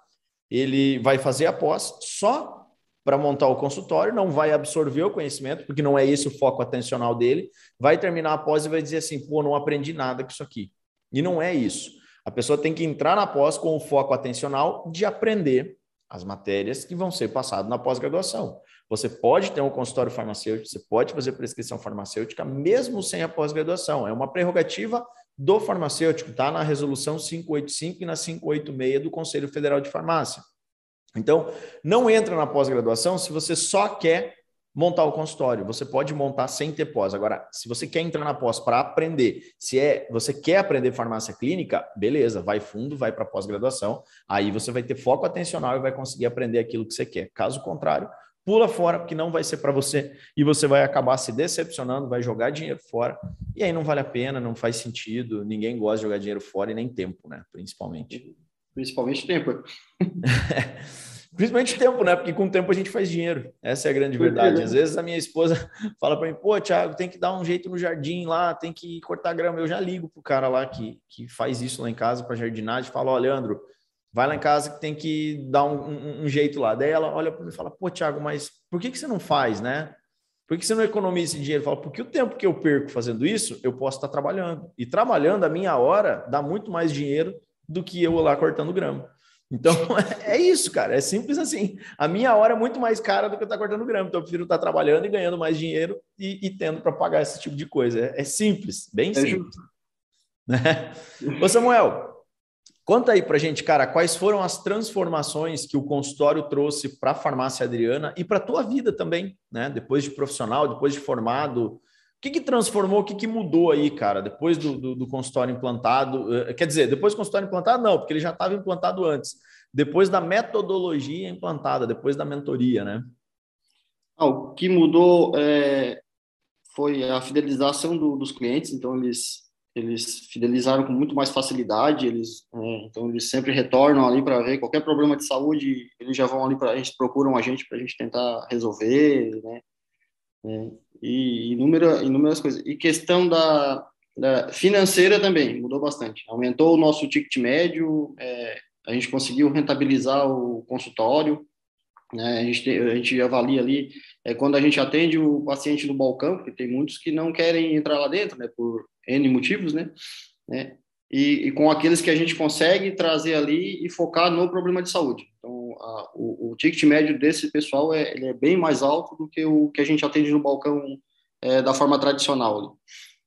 A: ele vai fazer a pós só para montar o consultório, não vai absorver o conhecimento, porque não é esse o foco atencional dele, vai terminar a pós e vai dizer assim, pô, não aprendi nada com isso aqui. E não é isso. A pessoa tem que entrar na pós com o foco atencional de aprender as matérias que vão ser passadas na pós-graduação. Você pode ter um consultório farmacêutico, você pode fazer prescrição farmacêutica mesmo sem a pós-graduação. É uma prerrogativa do farmacêutico, está na resolução 585 e na 586 do Conselho Federal de Farmácia. Então, não entra na pós-graduação se você só quer montar o consultório. Você pode montar sem ter pós. Agora, se você quer entrar na pós para aprender, se é você quer aprender farmácia clínica, beleza, vai fundo, vai para pós-graduação. Aí você vai ter foco atencional e vai conseguir aprender aquilo que você quer. Caso contrário, pula fora, porque não vai ser para você e você vai acabar se decepcionando, vai jogar dinheiro fora. E aí não vale a pena, não faz sentido. Ninguém gosta de jogar dinheiro fora e nem tempo, né? Principalmente.
B: Principalmente tempo.
A: Principalmente tempo, né? Porque com o tempo a gente faz dinheiro. Essa é a grande verdade. Às vezes a minha esposa fala para mim, pô, Thiago, tem que dar um jeito no jardim lá, tem que cortar grama. Eu já ligo pro cara lá que, que faz isso lá em casa para jardinagem, falo, ó, Leandro, vai lá em casa que tem que dar um, um, um jeito lá. Daí ela olha para mim e fala, pô, Thiago, mas por que, que você não faz, né? Por que você não economiza esse dinheiro? Fala, porque o tempo que eu perco fazendo isso, eu posso estar trabalhando. E trabalhando, a minha hora dá muito mais dinheiro do que eu lá cortando grama. Então, é isso, cara. É simples assim. A minha hora é muito mais cara do que eu estar cortando grama. Então, eu prefiro estar trabalhando e ganhando mais dinheiro e, e tendo para pagar esse tipo de coisa. É, é simples, bem é simples. Né? Ô, Samuel, conta aí para gente, cara, quais foram as transformações que o consultório trouxe para a farmácia Adriana e para tua vida também, né? Depois de profissional, depois de formado, o que, que transformou, o que, que mudou aí, cara, depois do, do, do, consultório implantado? Eh, quer dizer, depois do consultório implantado, não, porque ele já estava implantado antes. Depois da metodologia implantada, depois da mentoria, né?
B: Ah, o que mudou é, foi a fidelização do, dos clientes, então eles, eles fidelizaram com muito mais facilidade, eles, é, então eles sempre retornam ali para ver qualquer problema de saúde, eles já vão ali para a gente, procuram a gente para a gente tentar resolver, né? É, e inúmera, inúmeras coisas. E questão da, da, financeira também mudou bastante. Aumentou o nosso ticket médio, é, a gente conseguiu rentabilizar o consultório, né? a, gente, a gente avalia ali, é, quando a gente atende o paciente no balcão, porque tem muitos que não querem entrar lá dentro, né, por N motivos, né, né? E, e com aqueles que a gente consegue trazer ali e focar no problema de saúde. Então, a, o, o, ticket médio desse pessoal é, ele é bem mais alto do que o que a gente atende no balcão é, da forma tradicional. Ali.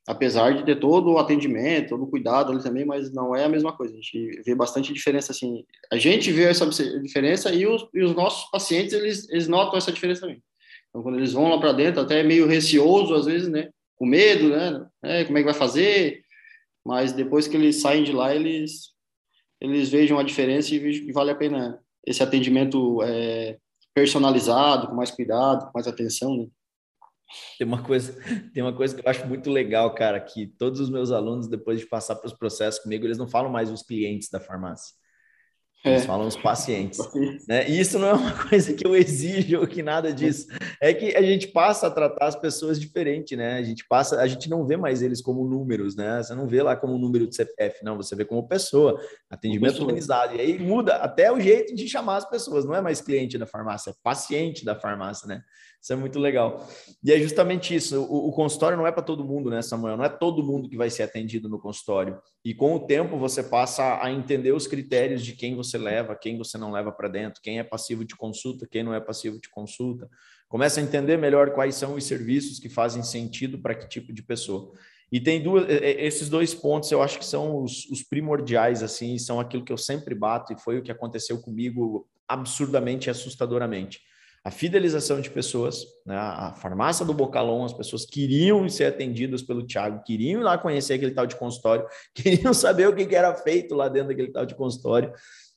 B: Apesar de ter todo o atendimento, todo o cuidado ali também, mas não é a mesma coisa. A gente vê bastante diferença, assim. A gente vê essa diferença e os, e os nossos pacientes, eles, eles notam essa diferença também. Então, quando eles vão lá para dentro, até é meio receoso, às vezes, né? Com medo, né? É, como é que vai fazer? Mas depois que eles saem de lá, eles, eles vejam a diferença e vejam que vale a pena esse atendimento é, personalizado, com mais cuidado, com mais atenção. Né?
A: Tem uma coisa, tem uma coisa que eu acho muito legal, cara, que todos os meus alunos, depois de passar pelos processos comigo, eles não falam mais os clientes da farmácia. Eles é. falam os pacientes. Né? E isso não é uma coisa que eu exijo ou que nada disso. É que a gente passa a tratar as pessoas diferente, né? A gente passa, a gente não vê mais eles como números, né? Você não vê lá como número de CPF, não. Você vê como pessoa, atendimento pessoa. humanizado. E aí muda até o jeito de chamar as pessoas. Não é mais cliente da farmácia, é paciente da farmácia, né? Isso é muito legal. E é justamente isso. O, o consultório não é para todo mundo, né, Samuel? Não é todo mundo que vai ser atendido no consultório. E com o tempo você passa a entender os critérios de quem você leva, quem você não leva para dentro, quem é passivo de consulta, quem não é passivo de consulta. Começa a entender melhor quais são os serviços que fazem sentido para que tipo de pessoa. E tem duas, esses dois pontos eu acho que são os, os primordiais, assim, são aquilo que eu sempre bato e foi o que aconteceu comigo absurdamente e assustadoramente a fidelização de pessoas, né? a farmácia do Bocalon, as pessoas queriam ser atendidas pelo Thiago, queriam ir lá conhecer aquele tal de consultório, queriam saber o que era feito lá dentro daquele tal de consultório.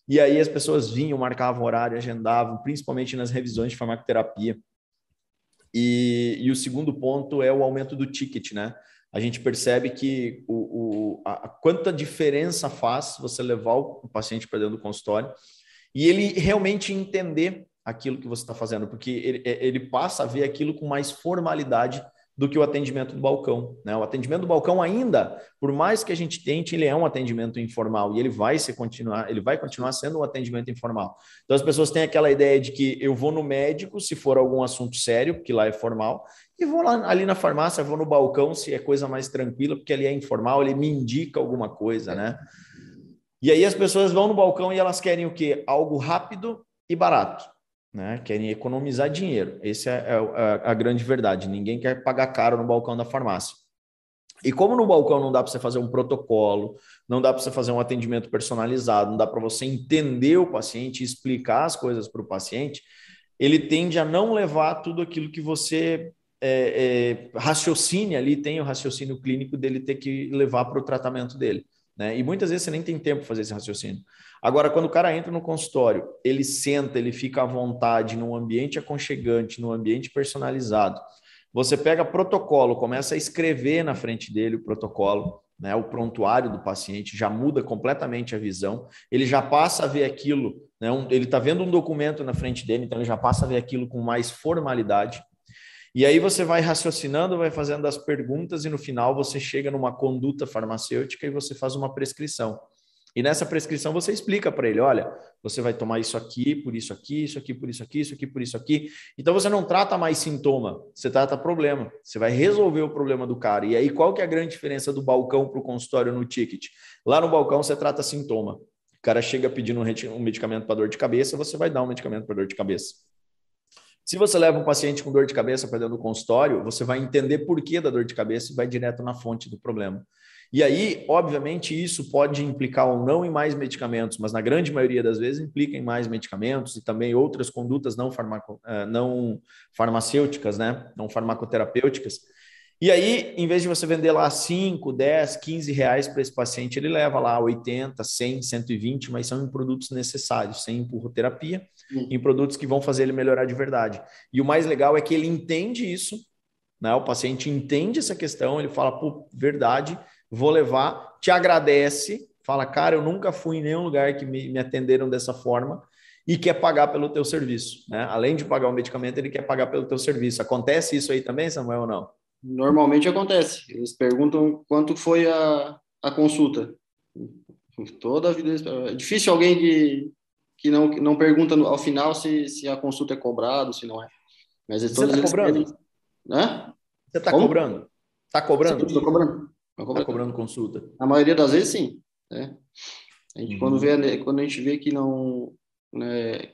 A: E aí as pessoas vinham, marcavam horário, agendavam, principalmente nas revisões de farmacoterapia. E, e o segundo ponto é o aumento do ticket, né? A gente percebe que o, o a, a quanta diferença faz você levar o paciente para dentro do consultório e ele realmente entender aquilo que você está fazendo, porque ele, é, ele, passa a ver aquilo com mais formalidade do que o atendimento do balcão. Né? O atendimento do balcão ainda, por mais que a gente tente, ele é um atendimento informal e ele vai se continuar, ele vai continuar sendo um atendimento informal. Então as pessoas têm aquela ideia de que eu vou no médico se for algum assunto sério, porque lá é formal, e vou lá ali na farmácia, vou no balcão se é coisa mais tranquila, porque ali é informal, ele me indica alguma coisa, né? E aí as pessoas vão no balcão e elas querem o quê? Algo rápido e barato né? Querem economizar dinheiro. Essa é, é, é a grande verdade. Ninguém quer pagar caro no balcão da farmácia. E como no balcão não dá para você fazer um protocolo, não dá para você fazer um atendimento personalizado, não dá para você entender o paciente e explicar as coisas para o paciente, ele tende a não levar tudo aquilo que você é, é, raciocine ali, tem o raciocínio clínico dele ter que levar para o tratamento dele. Né? E muitas vezes você nem tem tempo para fazer esse raciocínio. Agora, quando o cara entra no consultório, ele senta, ele fica à vontade, num ambiente aconchegante, num ambiente personalizado. Você pega protocolo, começa a escrever na frente dele o protocolo, né, o prontuário do paciente, já muda completamente a visão, ele já passa a ver aquilo, né, ele está vendo um documento na frente dele, então ele já passa a ver aquilo com mais formalidade. E aí você vai raciocinando, vai fazendo as perguntas e no final você chega numa conduta farmacêutica e você faz uma prescrição. E nessa prescrição você explica para ele, olha, você vai tomar isso aqui, por isso aqui, isso aqui, por isso aqui, isso aqui, por isso aqui. Então você não trata mais sintoma, você trata problema. Você vai resolver o problema do cara. E aí qual que é a grande diferença do balcão para o consultório no ticket? Lá no balcão você trata sintoma. O cara chega pedindo um medicamento para dor de cabeça, você vai dar um medicamento para dor de cabeça. Se você leva um paciente com dor de cabeça para dentro do consultório, você vai entender por que da dor de cabeça e vai direto na fonte do problema. E aí, obviamente, isso pode implicar ou não em mais medicamentos, mas na grande maioria das vezes implica em mais medicamentos e também outras condutas não, farmaco, eh, não farmacêuticas, né? não farmacoterapêuticas. E aí, em vez de você vender lá 5, 10, 15 reais para esse paciente, ele leva lá 80, 100, 120, mas são em produtos necessários, sem empurroterapia, uhum. em produtos que vão fazer ele melhorar de verdade. E o mais legal é que ele entende isso, né? o paciente entende essa questão, ele fala, por verdade, vou levar, te agradece, fala, cara, eu nunca fui em nenhum lugar que me, me atenderam dessa forma e quer pagar pelo teu serviço, né? Além de pagar o medicamento, ele quer pagar pelo teu serviço. Acontece isso aí também, Samuel, ou não?
B: Normalmente acontece. Eles perguntam quanto foi a, a consulta. Toda a vida. É difícil alguém que, que não, não pergunta ao final se, se a consulta é cobrada, se não é.
A: Mas Você está cobrando? Né? Você está cobrando? Está cobrando?
B: Estou cobrando.
A: Está cobrando consulta?
B: A maioria das vezes, sim. Né? A gente, uhum. quando, vê, quando a gente vê que não... Né,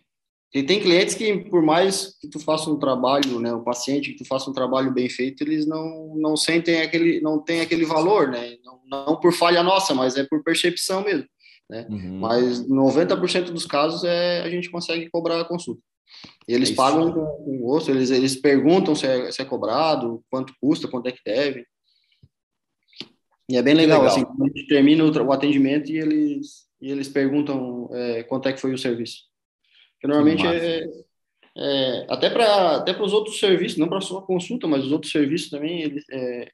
B: e tem clientes que, por mais que tu faça um trabalho, né, o paciente que tu faça um trabalho bem feito, eles não, não sentem aquele, não tem aquele valor, né, não, não por falha nossa, mas é por percepção mesmo, né, uhum. mas 90% dos casos é a gente consegue cobrar a consulta. E eles é pagam com, com gosto, eles, eles perguntam se é, se é cobrado, quanto custa, quanto é que deve, e é bem legal, legal. assim, a gente termina o, atendimento e eles, e eles perguntam é, quanto é que foi o serviço. Porque normalmente é, é, até para até os outros serviços, não para sua consulta, mas os outros serviços também, eles, é,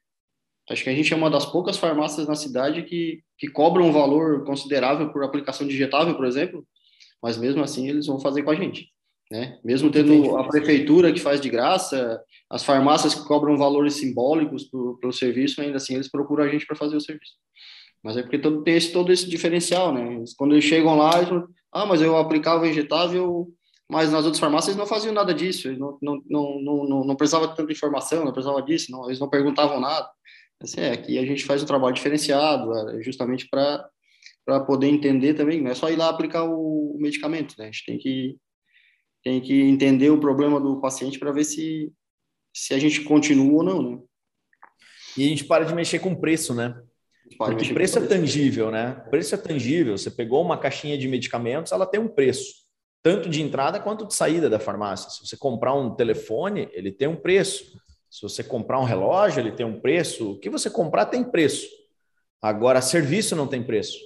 B: acho que a gente é uma das poucas farmácias na cidade que, que cobram um valor considerável por aplicação digitável, por exemplo, mas mesmo assim eles vão fazer com a gente. Né? Mesmo tendo a prefeitura que faz de graça, as farmácias que cobram valores simbólicos pelo serviço, ainda assim eles procuram a gente para fazer o serviço. Mas é porque todo, tem esse, todo esse diferencial, né? Quando eles chegam lá, eles falam, ah, mas eu aplicava injetável, mas nas outras farmácias não faziam nada disso, eles não, não, não, não, não precisava de tanta informação, não precisava disso, não, eles não perguntavam nada. Assim, é, aqui a gente faz um trabalho diferenciado, é, justamente para poder entender também, não é só ir lá aplicar o, o medicamento, né? A gente tem que tem que entender o problema do paciente para ver se, se a gente continua ou não, né?
A: E a gente para de mexer com preço, né? Porque preço é tangível, né? Preço é tangível. Você pegou uma caixinha de medicamentos, ela tem um preço, tanto de entrada quanto de saída da farmácia. Se você comprar um telefone, ele tem um preço. Se você comprar um relógio, ele tem um preço. O que você comprar tem preço. Agora, serviço não tem preço.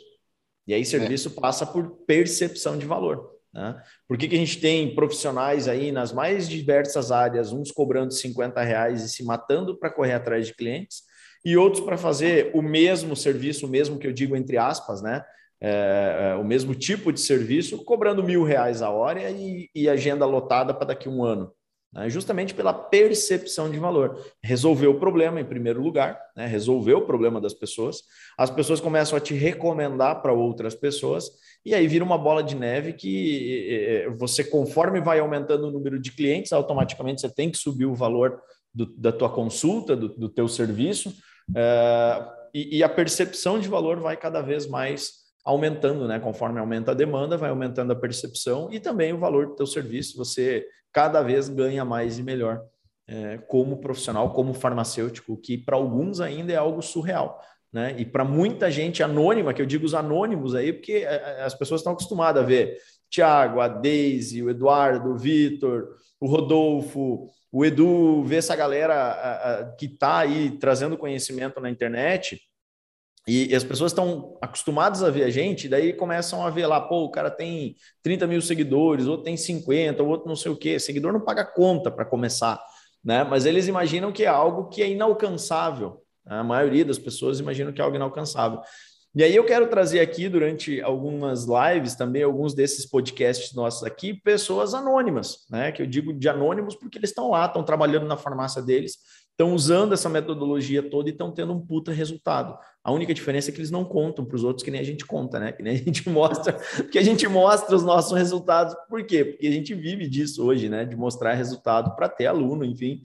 A: E aí, serviço é. passa por percepção de valor. Né? Por que, que a gente tem profissionais aí nas mais diversas áreas, uns cobrando 50 reais e se matando para correr atrás de clientes, e outros para fazer o mesmo serviço, o mesmo que eu digo entre aspas, né? É, é, o mesmo tipo de serviço, cobrando mil reais a hora e, e agenda lotada para daqui a um ano né? justamente pela percepção de valor. Resolver o problema em primeiro lugar, né? resolver o problema das pessoas, as pessoas começam a te recomendar para outras pessoas, e aí vira uma bola de neve que você, conforme vai aumentando o número de clientes, automaticamente você tem que subir o valor do, da tua consulta, do, do teu serviço, é, e, e a percepção de valor vai cada vez mais aumentando, né? Conforme aumenta a demanda, vai aumentando a percepção e também o valor do teu serviço. Você cada vez ganha mais e melhor é, como profissional, como farmacêutico, que para alguns ainda é algo surreal. Né? E para muita gente anônima, que eu digo os anônimos aí, porque é, é, as pessoas estão acostumadas a ver Tiago, a Deise, o Eduardo, o Vitor, o Rodolfo, o Edu, ver essa galera a, a, que está aí trazendo conhecimento na internet e, as pessoas estão acostumadas a ver a gente, daí começam a ver lá, pô, o cara tem 30 mil seguidores, outro tem 50, outro não sei o quê. Seguidor não paga conta para começar, né? Mas eles imaginam que é algo que é inalcançável. Né? A maioria das pessoas imaginam que é algo inalcançável. E aí eu quero trazer aqui, durante algumas lives, também alguns desses podcasts nossos aqui, pessoas anônimas, né? Que eu digo de anônimos porque eles estão lá, estão trabalhando na farmácia deles estão usando essa metodologia toda e estão tendo um puta resultado. A única diferença é que eles não contam para os outros que nem a gente conta, né? Que nem a gente mostra, que a gente mostra os nossos resultados. Por quê? Porque a gente vive disso hoje, né? De mostrar resultado para ter aluno, enfim.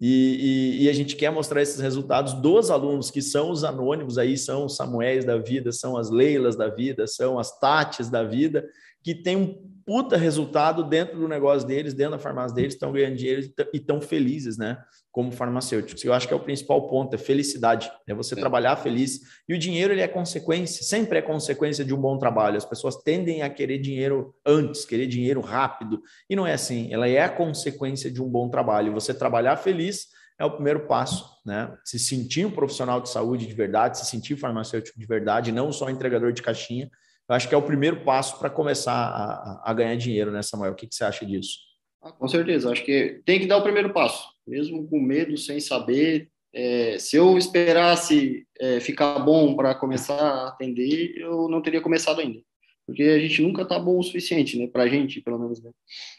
A: E, e, e, a gente quer mostrar esses resultados dos alunos, que são os anônimos aí, são os Samuéis da vida, são as Leilas da vida, são as Tates da vida, que tem um puta resultado dentro do negócio deles, dentro da farmácia deles, estão ganhando dinheiro e estão felizes, né? Como farmacêuticos. Eu acho que é o principal ponto, é felicidade, é você é. trabalhar feliz. E o dinheiro, ele é consequência, sempre é consequência de um bom trabalho. As pessoas tendem a querer dinheiro antes, querer dinheiro rápido. E não é assim, ela é a consequência de um bom trabalho. Você trabalhar feliz é o primeiro passo, né? Se sentir um profissional de saúde de verdade, se sentir farmacêutico de verdade, não só entregador de caixinha, eu acho que é o primeiro passo para começar a, a, ganhar dinheiro, né, Samuel? O que, que você acha disso?
B: Ah, com certeza, acho que tem que dar o primeiro passo, mesmo com medo, sem saber. É, se eu esperasse é, ficar bom para começar a atender, eu não teria começado ainda, porque a gente nunca está bom o suficiente, né? Para a gente, pelo menos. Né?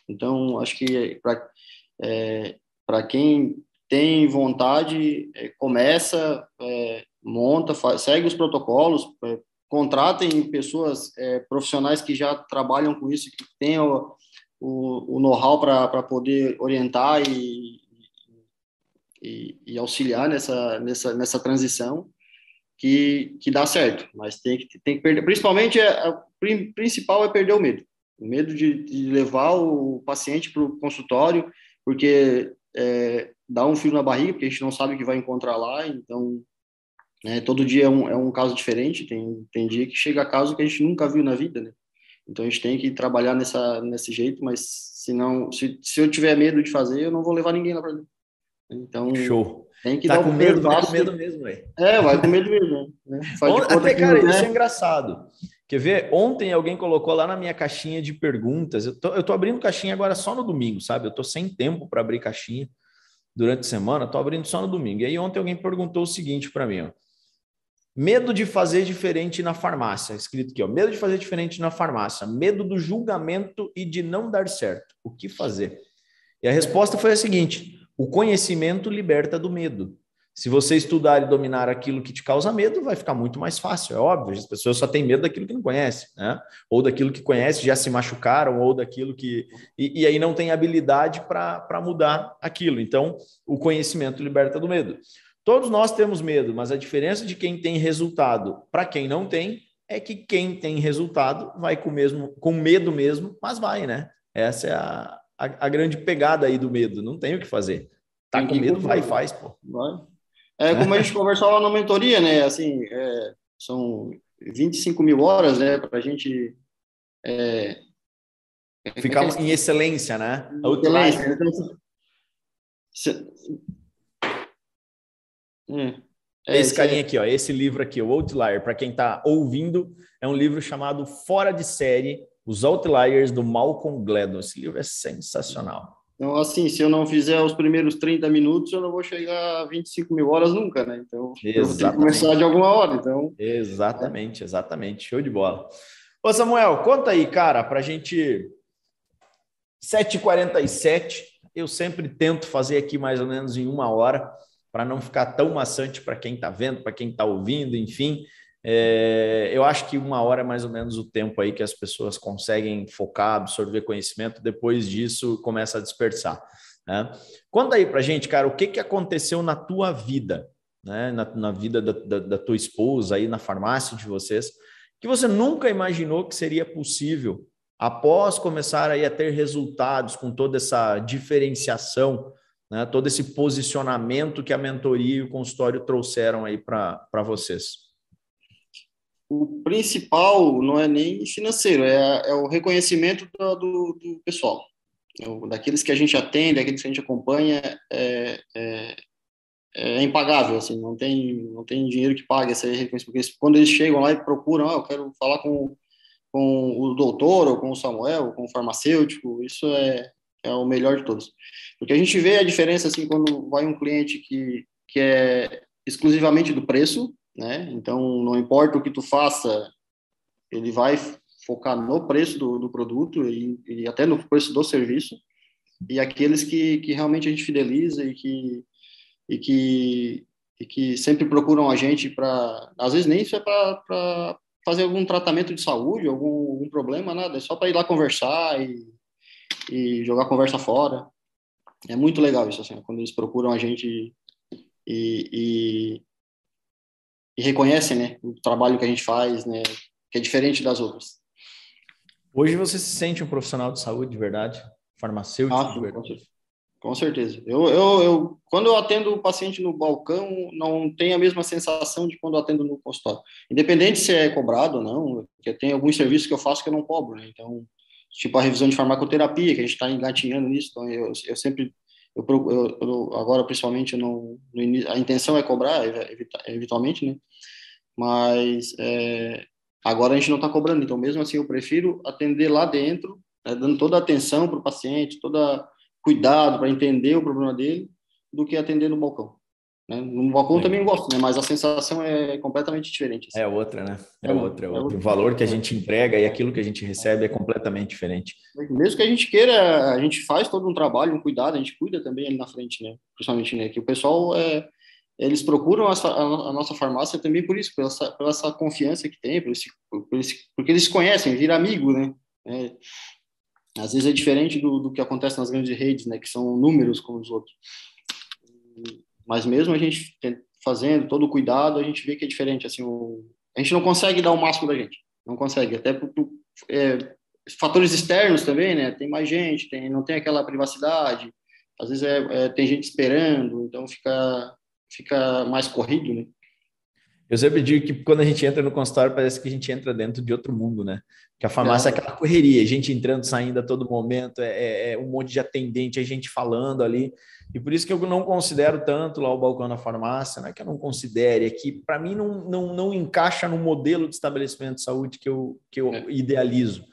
B: Então, acho que para é, quem tem vontade, é, começa, é, monta, faz, segue os protocolos, é, contratem pessoas é, profissionais que já trabalham com isso, que tenham o, o know-how para poder orientar e, e, e, auxiliar nessa, nessa, nessa transição, que, que dá certo. Mas tem que, tem que perder, principalmente, é, o principal é perder o medo. O medo de, de levar o paciente para o consultório, porque é, dá um frio na barriga, porque a gente não sabe o que vai encontrar lá, então né? Todo dia é um, é um caso diferente, tem, tem dia que chega a caso que a gente nunca viu na vida, né? Então a gente tem que trabalhar nessa, nesse jeito, mas se, não, se, se eu tiver medo de fazer, eu não vou levar ninguém lá para dentro. Então,
A: Show.
B: Tem que
A: tá
B: dar
A: com medo, vai com medo mesmo, velho.
B: É, vai com medo mesmo. Né?
A: Até, cara, isso é engraçado. Quer ver? Ontem alguém colocou lá na minha caixinha de perguntas. Eu tô, eu tô abrindo caixinha agora só no domingo, sabe? Eu tô sem tempo para abrir caixinha durante a semana, tô abrindo só no domingo. E aí ontem alguém perguntou o seguinte para mim, ó. Medo de fazer diferente na farmácia, escrito aqui, ó. Medo de fazer diferente na farmácia, medo do julgamento e de não dar certo. O que fazer? E a resposta foi a seguinte: o conhecimento liberta do medo. Se você estudar e dominar aquilo que te causa medo, vai ficar muito mais fácil, é óbvio. As pessoas só têm medo daquilo que não conhece, né? Ou daquilo que conhece, já se machucaram, ou daquilo que. E, e aí não tem habilidade para mudar aquilo. Então, o conhecimento liberta do medo. Todos nós temos medo, mas a diferença de quem tem resultado para quem não tem é que quem tem resultado vai com, mesmo, com medo mesmo, mas vai, né? Essa é a, a, a grande pegada aí do medo. Não tem o que fazer. Tá com medo, vai e faz, pô.
B: Vai. É como a gente conversava na mentoria, né? Assim, é, são 25 mil horas, né? Para a gente é,
A: ficar é, em excelência, né? Excelência. Então, é. Esse carinha é... aqui, ó, esse livro aqui, o Outlier, para quem está ouvindo, é um livro chamado Fora de Série, Os Outliers do Malcolm Gladwell. Esse livro é sensacional.
B: Então, assim, se eu não fizer os primeiros 30 minutos, eu não vou chegar a 25 mil horas nunca, né? Então, exatamente. eu vou ter que começar de alguma hora, então...
A: Exatamente, exatamente. Show de bola. Ô, Samuel, conta aí, cara, para a gente... 7h47, eu sempre tento fazer aqui mais ou menos em uma hora, para não ficar tão maçante para quem está vendo, para quem está ouvindo, enfim. É, eu acho que uma hora é mais ou menos o tempo aí que as pessoas conseguem focar, absorver conhecimento, depois disso começa a dispersar. Né? Conta aí para gente, cara, o que, que aconteceu na tua vida, né? na, na vida da, da, da tua esposa, aí na farmácia de vocês, que você nunca imaginou que seria possível após começar aí a ter resultados com toda essa diferenciação né, todo esse posicionamento que a mentoria e o consultório trouxeram aí para vocês?
B: O principal não é nem financeiro, é, é o reconhecimento do, do, do pessoal. É daqueles que a gente atende, daqueles que a gente acompanha, é, é, é, impagável, assim, não tem, não tem dinheiro que pague esse reconhecimento. Porque quando eles chegam lá e procuram, ah, eu quero falar com, com o doutor, ou com o Samuel, ou com o farmacêutico, isso é, é o melhor de todos. Porque a gente vê a diferença, assim, quando vai um cliente que, que é exclusivamente do preço, né? Então, não importa o que tu faça, ele vai focar no preço do, do produto e, e, até no preço do serviço. E aqueles que, que realmente a gente fideliza e que, e que, e que sempre procuram a gente para... Às vezes nem isso é para fazer algum tratamento de saúde, algum, algum problema, nada. É só para ir lá conversar e e jogar conversa fora. É muito legal isso, assim, quando eles procuram a gente e, e, e reconhecem, né, o trabalho que a gente faz, né, que é diferente das outras.
A: Hoje você se sente um profissional de saúde de verdade? Farmacêutico ah,
B: de verdade? Com certeza. Eu, eu, eu, quando eu atendo o paciente no balcão, não tem a mesma sensação de quando eu atendo no consultório. Independente se é cobrado ou não, porque tem alguns serviços que eu faço que eu não cobro, né? Então, tipo a revisão de farmacoterapia, que a gente está engatinhando nisso, então eu, eu sempre, eu, eu, agora principalmente, não, a intenção é cobrar, eventualmente, né? Mas é, agora a gente não está cobrando, então mesmo assim eu prefiro atender lá dentro, né, dando toda a atenção para o paciente, todo cuidado para entender o problema dele, do que atender no balcão. Né? No balcão é. também gosto, né? mas a sensação é completamente diferente.
A: Assim. É outra, né? É, é outra, é, é outra. O valor que a gente entrega e aquilo que a gente recebe é completamente diferente.
B: Mesmo que a gente queira, a gente faz todo um trabalho, um cuidado, a gente cuida também ali na frente, né? Principalmente, né? Que o pessoal, é, eles procuram a, a, nossa farmácia também por isso, pela essa, pela essa confiança que tem, por esse, por esse, porque eles conhecem, viram amigo, né? É, às vezes é diferente do, do que acontece nas grandes redes, né? Que são números como os outros. Mas mesmo a gente fazendo todo o cuidado, a gente vê que é diferente. Assim, o... a gente não consegue dar o máximo da gente, não consegue. Até por, por é, fatores externos também, né? Tem mais gente, tem, não tem aquela privacidade. Às vezes é, é, tem gente esperando, então fica fica mais corrido, né?
A: Eu sempre digo que quando a gente entra no consultório, parece que a gente entra dentro de outro mundo, né? Que a farmácia é, é aquela correria, gente entrando, saindo a todo momento, é, é, é, um monte de atendente, a gente falando ali. E por isso que eu não considero tanto lá o balcão da farmácia, não é que eu não considere, é que para mim não, não, não encaixa no modelo de estabelecimento de saúde que eu, que eu é. idealizo.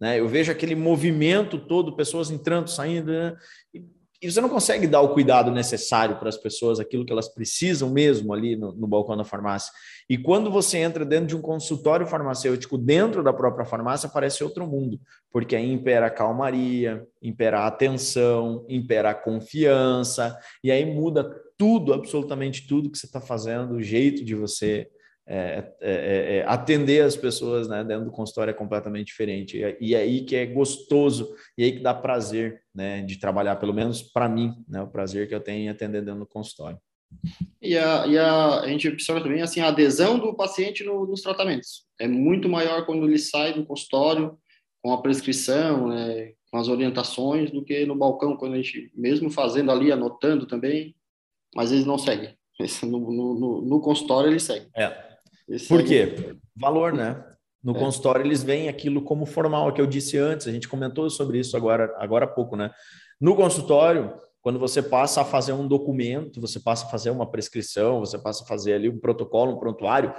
A: Né? Eu vejo aquele movimento todo, pessoas entrando, saindo, né? e você não consegue dar o cuidado necessário para as pessoas, aquilo que elas precisam mesmo ali no, no, balcão da farmácia. E quando você entra dentro de um consultório farmacêutico, dentro da própria farmácia, parece outro mundo, porque aí impera a calmaria, impera a atenção, impera a confiança, e aí muda tudo, absolutamente tudo que você está fazendo, o jeito de você é, é, é, é, atender as pessoas né, dentro do consultório é completamente diferente. E, e é aí que é gostoso, e aí que dá prazer né, de trabalhar, pelo menos para mim, né, o prazer que eu tenho em atender dentro do consultório.
B: E a, e a, a gente observa também assim, a adesão do paciente no, nos tratamentos. É muito maior quando ele sai do consultório com a prescrição, né, com as orientações, do que no balcão, quando a gente, mesmo fazendo ali, anotando também, mas eles não seguem. No, no, no consultório ele segue.
A: É, por quê? Valor, né? No é. consultório eles veem aquilo como formal, que eu disse antes, a gente comentou sobre isso agora, agora há pouco, né? No consultório, quando você passa a fazer um documento, você passa a fazer uma prescrição, você passa a fazer ali um protocolo, um prontuário,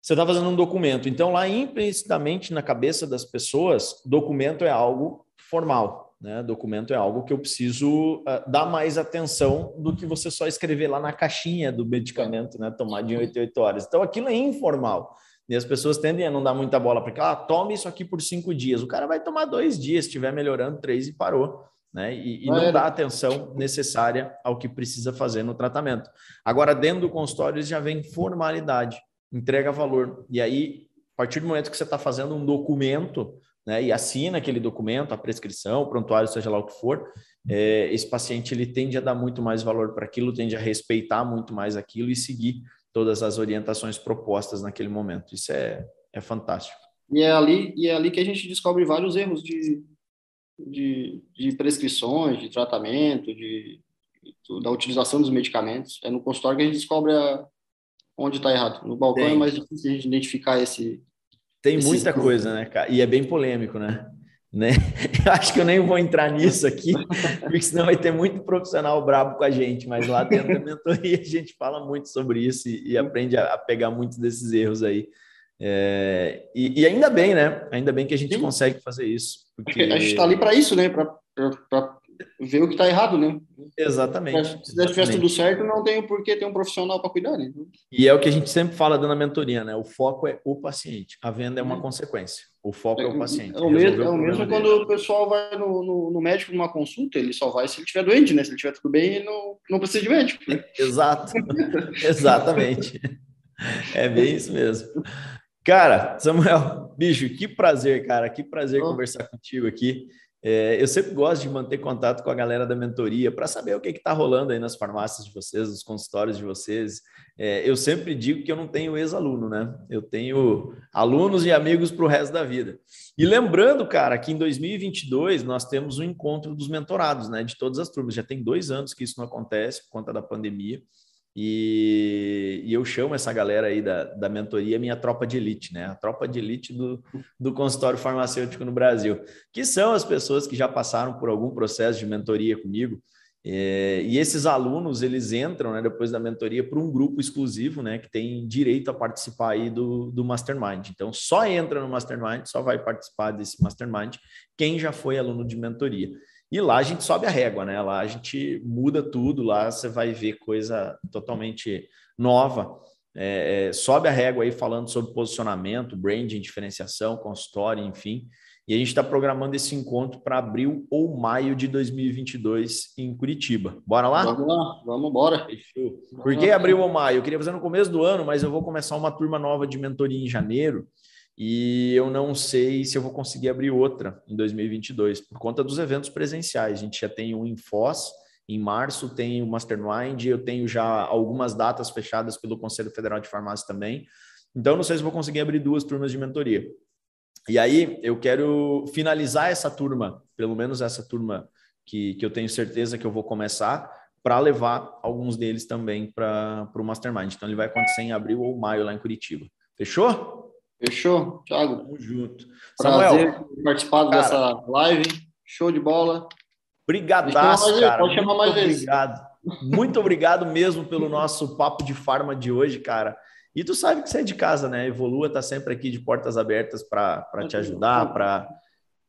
A: você está fazendo um documento. Então, lá implicitamente na cabeça das pessoas, documento é algo formal. Né? Documento é algo que eu preciso uh, dar mais atenção do que você só escrever lá na caixinha do medicamento, né? Tomar de 8 8 horas. Então, aquilo é informal. E as pessoas tendem a não dar muita bola para ah, tome isso aqui por cinco dias. O cara vai tomar dois dias, estiver melhorando, três e parou. Né? E, e não dá atenção necessária ao que precisa fazer no tratamento. Agora, dentro do consultório, já vem formalidade, entrega valor. E aí, a partir do momento que você está fazendo um documento, né, e assina aquele documento, a prescrição, o prontuário, seja lá o que for, é, esse paciente ele tende a dar muito mais valor para aquilo, tende a respeitar muito mais aquilo e seguir todas as orientações propostas naquele momento. Isso é, é fantástico.
B: E é ali e é ali que a gente descobre vários erros de, de, de prescrições, de tratamento, de, de, da utilização dos medicamentos. É no consultório que a gente descobre a, onde está errado. No balcão Tem. é mais difícil a gente identificar esse,
A: tem muita coisa, né, cara? E é bem polêmico, né? né? Eu acho que eu nem vou entrar nisso aqui, porque senão vai ter muito profissional brabo com a gente, mas lá dentro da mentoria a gente fala muito sobre isso e, e aprende a, a, pegar muitos desses erros aí. É, e, e, ainda bem, né? Ainda bem que a gente Sim. consegue fazer isso.
B: Porque... A gente está ali para isso, né? Para ver o que está errado, né?
A: Exatamente.
B: Se tivesse tudo certo, não tem por que ter um profissional para cuidar, né?
A: E é o que a gente sempre fala dando a mentoria, né? O foco é o paciente, a venda é uma hum. consequência. O foco é, é o paciente.
B: É o mesmo, é o mesmo quando o pessoal vai no, no, no, médico numa consulta, ele só vai se ele estiver doente, né? Se ele estiver tudo bem, ele não, não precisa de médico. Né?
A: Exato, exatamente. É bem isso mesmo. Cara, Samuel, bicho, que prazer, cara, que prazer oh. conversar contigo aqui. É, eu sempre gosto de manter contato com a galera da mentoria para saber o que está rolando aí nas farmácias de vocês, nos consultórios de vocês. É, eu sempre digo que eu não tenho ex-aluno, né? Eu tenho alunos e amigos para o resto da vida. E lembrando, cara, que em 2022 nós temos um encontro dos mentorados, né? De todas as turmas. Já tem dois anos que isso não acontece por conta da pandemia. E, e, eu chamo essa galera aí da, da mentoria minha tropa de elite, né? A tropa de elite do, do consultório farmacêutico no Brasil, que são as pessoas que já passaram por algum processo de mentoria comigo. É, e esses alunos, eles entram, né, depois da mentoria, para um grupo exclusivo, né, que tem direito a participar aí do, do Mastermind. Então, só entra no Mastermind, só vai participar desse Mastermind quem já foi aluno de mentoria. E lá a gente sobe a régua, né? Lá a gente muda tudo, lá você vai ver coisa totalmente nova. É, é, sobe a régua aí falando sobre posicionamento, branding, diferenciação, consultório, enfim. E a gente está programando esse encontro para abril ou maio de 2022 em Curitiba. Bora lá?
B: Vamos lá, vamos embora.
A: Por que abril ou maio? Eu queria fazer no começo do ano, mas eu vou começar uma turma nova de mentoria em janeiro e eu não sei se eu vou conseguir abrir outra em 2022 por conta dos eventos presenciais. A gente já tem um em Foz, em março tem o Mastermind, eu tenho já algumas datas fechadas pelo Conselho Federal de Farmácia também. Então, não sei se vou conseguir abrir duas turmas de mentoria. E aí, eu quero finalizar essa turma, pelo menos essa turma que, que eu tenho certeza que eu vou começar, para levar alguns deles também para o Mastermind. Então, ele vai acontecer em abril ou maio lá em Curitiba. Fechou?
B: Fechou, Thiago?
A: Tamo junto.
B: Prazer Samuel, participar cara, dessa live. Show de bola.
A: Brigadaço, cara.
B: Pode chamar mais vezes.
A: Obrigado. Muito obrigado mesmo pelo nosso papo de farma de hoje, cara. E tu sabe que você é de casa, né? Evolua tá sempre aqui de portas abertas para te ajudar, para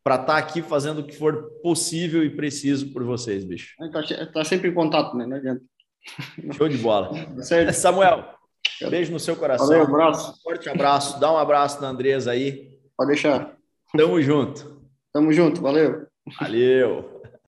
A: para estar tá aqui fazendo o que for possível e preciso por vocês, bicho.
B: Está tá sempre em contato, né? Não adianta.
A: Show de bola. Certo. Samuel, beijo no seu coração.
B: Valeu, abraço.
A: Forte abraço. Dá um abraço na Andresa aí.
B: Pode deixar.
A: Tamo junto.
B: Tamo junto, valeu.
A: Valeu.